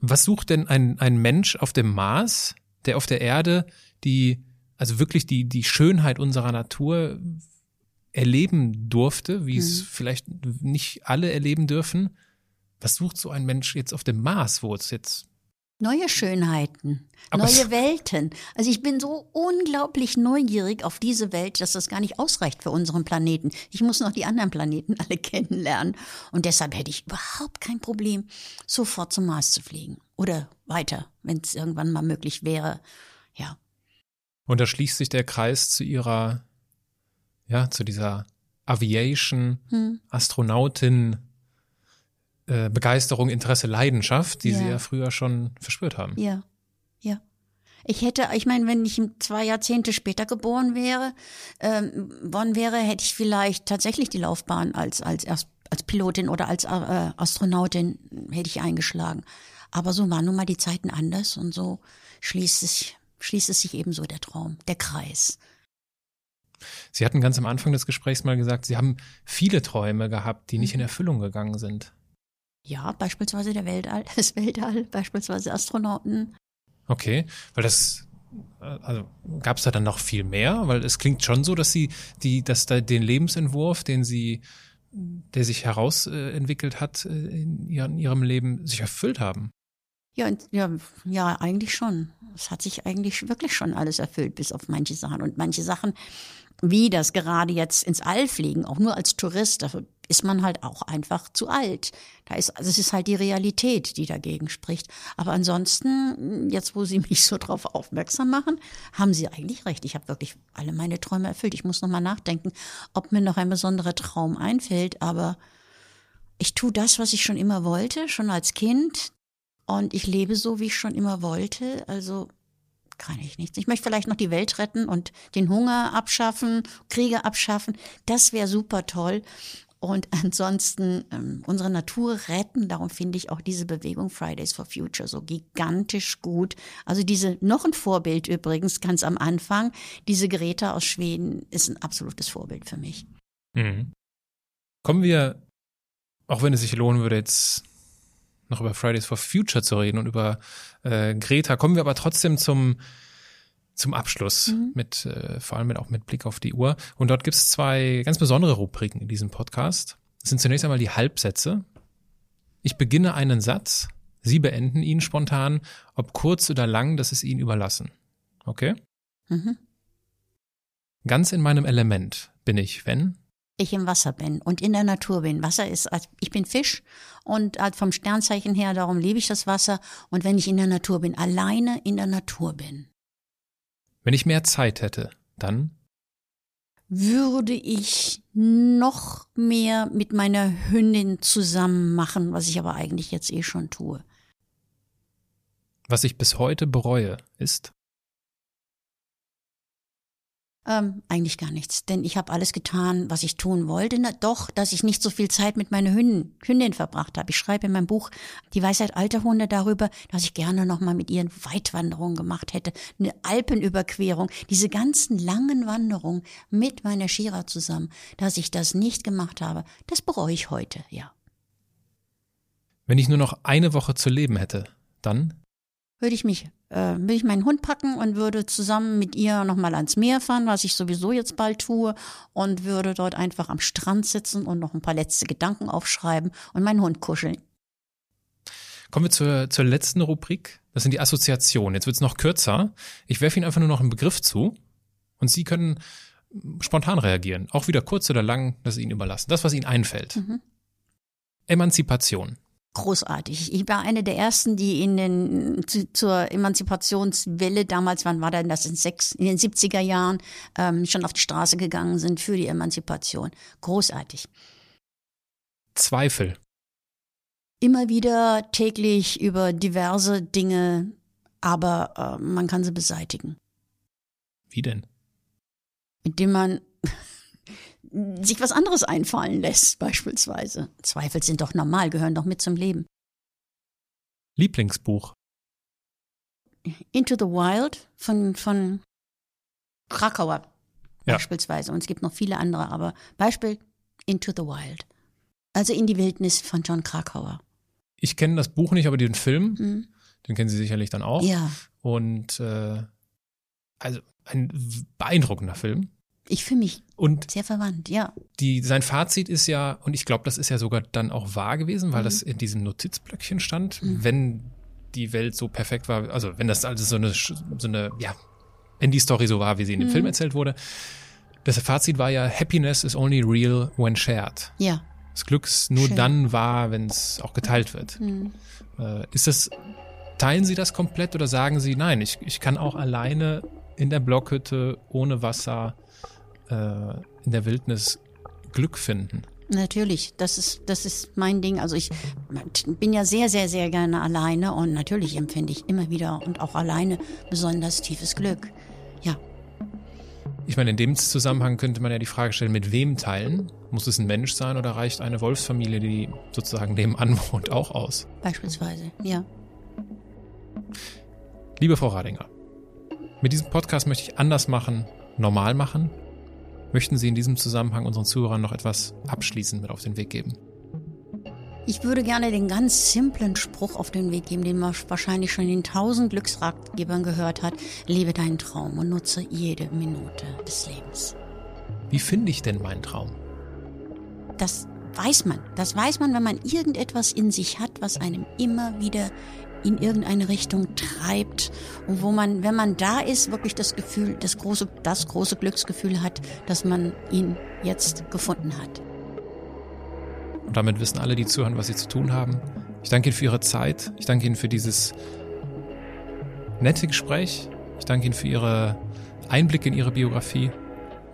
was sucht denn ein, ein Mensch auf dem Mars, der auf der Erde die, also wirklich die, die Schönheit unserer Natur erleben durfte, wie es Mhm. vielleicht nicht alle erleben dürfen? Was sucht so ein Mensch jetzt auf dem Mars, wo es jetzt Neue Schönheiten, Aber neue Welten. Also ich bin so unglaublich neugierig auf diese Welt, dass das gar nicht ausreicht für unseren Planeten. Ich muss noch die anderen Planeten alle kennenlernen. Und deshalb hätte ich überhaupt kein Problem, sofort zum Mars zu fliegen. Oder weiter, wenn es irgendwann mal möglich wäre. Ja. Und da schließt sich der Kreis zu ihrer, ja, zu dieser Aviation, Hm. Astronautin, äh, Begeisterung, Interesse, Leidenschaft, die sie Ja. ja früher schon verspürt haben. Ja, ja. Ich hätte, ich meine, wenn ich zwei Jahrzehnte später geboren wäre, ähm, worden wäre, hätte ich vielleicht tatsächlich die Laufbahn als als als Pilotin oder als äh, Astronautin hätte ich eingeschlagen. Aber so waren nun mal die Zeiten anders und so schließt sich schließt es sich ebenso der Traum, der Kreis. Sie hatten ganz am Anfang des Gesprächs mal gesagt, Sie haben viele Träume gehabt, die nicht in Erfüllung gegangen sind. Ja, beispielsweise der Weltall, das Weltall, beispielsweise Astronauten. Okay, weil das, äh, also gab es da dann noch viel mehr? Weil es klingt schon so, dass Sie die, dass da den Lebensentwurf, den Sie, der sich herausentwickelt hat äh, in, ihrem, Leben, sich erfüllt haben. Ja, ja, ja, eigentlich schon. Es hat sich eigentlich wirklich schon alles erfüllt, bis auf manche Sachen. Und manche Sachen, wie das gerade jetzt ins All fliegen, auch nur als Tourist, dafür ist man halt auch einfach zu alt. Da ist, also es ist halt die Realität, die dagegen spricht. Aber ansonsten, jetzt wo Sie mich so drauf aufmerksam machen, haben Sie eigentlich recht. Ich habe wirklich alle meine Träume erfüllt. Ich muss noch mal nachdenken, ob mir noch ein besonderer Traum einfällt. Aber ich tue das, was ich schon immer wollte, schon als Kind. Und ich lebe so, wie ich schon immer wollte. Also kann ich nichts. Ich möchte vielleicht noch die Welt retten und den Hunger abschaffen, Kriege abschaffen. Das wäre super toll. Und ansonsten ähm, unsere Natur retten. Darum finde ich auch diese Bewegung Fridays for Future so gigantisch gut. Also diese, noch ein Vorbild übrigens, ganz am Anfang, diese Greta aus Schweden ist ein absolutes Vorbild für mich. Mhm. Kommen wir, auch wenn es sich lohnen würde, jetzt noch über Fridays for Future zu reden und über äh, Greta, kommen wir aber trotzdem zum, zum Abschluss, Mhm. mit, äh, vor allem mit, auch mit Blick auf die Uhr. Und dort gibt es zwei ganz besondere Rubriken in diesem Podcast. Das sind zunächst einmal die Halbsätze. Ich beginne einen Satz, Sie beenden ihn spontan, ob kurz oder lang, das ist Ihnen überlassen. Okay? Mhm. Ganz in meinem Element bin ich, wenn? Ich im Wasser bin und in der Natur bin. Wasser ist, als- ich bin Fisch und halt vom Sternzeichen her, darum liebe ich das Wasser. Und wenn ich in der Natur bin, alleine in der Natur bin, Wenn ich mehr Zeit hätte, dann? würde ich noch mehr mit meiner Hündin zusammen machen, was ich aber eigentlich jetzt eh schon tue. Was ich bis heute bereue, ist? Ähm, eigentlich gar nichts, denn ich habe alles getan, was ich tun wollte. Na, doch, dass ich nicht so viel Zeit mit meiner Hündin, Hündin verbracht habe. Ich schreibe in meinem Buch Die Weisheit alter Hunde darüber, dass ich gerne noch mal mit ihren Weitwanderungen gemacht hätte, eine Alpenüberquerung, diese ganzen langen Wanderungen mit meiner Shira zusammen, dass ich das nicht gemacht habe. Das bereue ich heute, ja. Wenn ich nur noch eine Woche zu leben hätte, dann? Würde ich mich äh, will ich meinen Hund packen und würde zusammen mit ihr nochmal ans Meer fahren, was ich sowieso jetzt bald tue, und würde dort einfach am Strand sitzen und noch ein paar letzte Gedanken aufschreiben und meinen Hund kuscheln. Kommen wir zur, zur letzten Rubrik. Das sind die Assoziationen. Jetzt wird es noch kürzer. Ich werfe Ihnen einfach nur noch einen Begriff zu und Sie können spontan reagieren. Auch wieder kurz oder lang, das ist Ihnen überlassen. Das, was Ihnen einfällt. Mhm. Emanzipation großartig. Ich war eine der ersten, die in den zu, zur Emanzipationswelle damals, wann war denn das in sechs, in den 70er Jahren ähm, schon auf die Straße gegangen sind für die Emanzipation. Großartig. Zweifel. Immer wieder täglich über diverse Dinge, aber äh, man kann sie beseitigen. Wie denn? Indem man sich was anderes einfallen lässt, beispielsweise. Zweifel sind doch normal, gehören doch mit zum Leben. Lieblingsbuch. Into the Wild von, von Krakauer ja. beispielsweise. Und es gibt noch viele andere, aber Beispiel Into the Wild. Also in die Wildnis von John Krakauer. Ich kenne das Buch nicht, aber den Film, mhm. den kennen Sie sicherlich dann auch. Ja. Und äh, also ein beeindruckender Film. Ich fühle mich und sehr verwandt, ja. Die, sein Fazit ist ja, und ich glaube, das ist ja sogar dann auch wahr gewesen, weil mhm. das in diesem Notizblöckchen stand, mhm. wenn die Welt so perfekt war, also wenn das alles so eine, so eine, ja, wenn die Story so war, wie sie in dem mhm. Film erzählt wurde. Das Fazit war ja, Happiness is only real when shared. Ja. Das Glück ist nur Schön. dann wahr, wenn es auch geteilt wird. Mhm. Äh, ist das, teilen Sie das komplett oder sagen Sie, nein, ich, ich kann auch alleine in der Blockhütte ohne Wasser äh, in der Wildnis Glück finden. Natürlich, das ist, das ist mein Ding. Also ich bin ja sehr, sehr, sehr gerne alleine und natürlich empfinde ich immer wieder und auch alleine besonders tiefes Glück. Ja. Ich meine, in dem Zusammenhang könnte man ja die Frage stellen, mit wem teilen? Muss es ein Mensch sein oder reicht eine Wolfsfamilie, die sozusagen nebenan wohnt, auch aus? Beispielsweise, ja. Liebe Frau Radinger, mit diesem Podcast möchte ich anders machen, normal machen Möchten Sie in diesem Zusammenhang unseren Zuhörern noch etwas abschließend mit auf den Weg geben? Ich würde gerne den ganz simplen Spruch auf den Weg geben, den man wahrscheinlich schon in tausend Glücksratgebern gehört hat. Lebe deinen Traum und nutze jede Minute des Lebens. Wie finde ich denn meinen Traum? Das weiß man. Das weiß man, wenn man irgendetwas in sich hat, was einem immer wieder in irgendeine Richtung treibt und wo man, wenn man da ist, wirklich das Gefühl, das große, das große Glücksgefühl hat, dass man ihn jetzt gefunden hat. Und damit wissen alle, die zuhören, was sie zu tun haben. Ich danke Ihnen für Ihre Zeit. Ich danke Ihnen für dieses nette Gespräch. Ich danke Ihnen für Ihre Einblicke in Ihre Biografie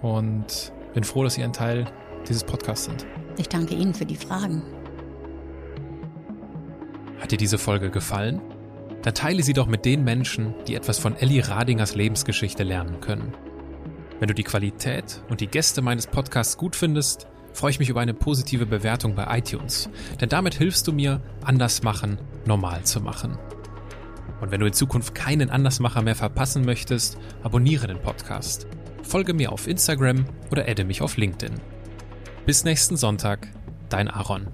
und bin froh, dass Sie ein Teil dieses Podcasts sind. Ich danke Ihnen für die Fragen. Hat dir diese Folge gefallen? Dann teile sie doch mit den Menschen, die etwas von Ellie Radingers Lebensgeschichte lernen können. Wenn du die Qualität und die Gäste meines Podcasts gut findest, freue ich mich über eine positive Bewertung bei iTunes, denn damit hilfst du mir, Andersmachen normal zu machen. Und wenn du in Zukunft keinen Andersmacher mehr verpassen möchtest, abonniere den Podcast. Folge mir auf Instagram oder adde mich auf LinkedIn. Bis nächsten Sonntag, dein Aaron.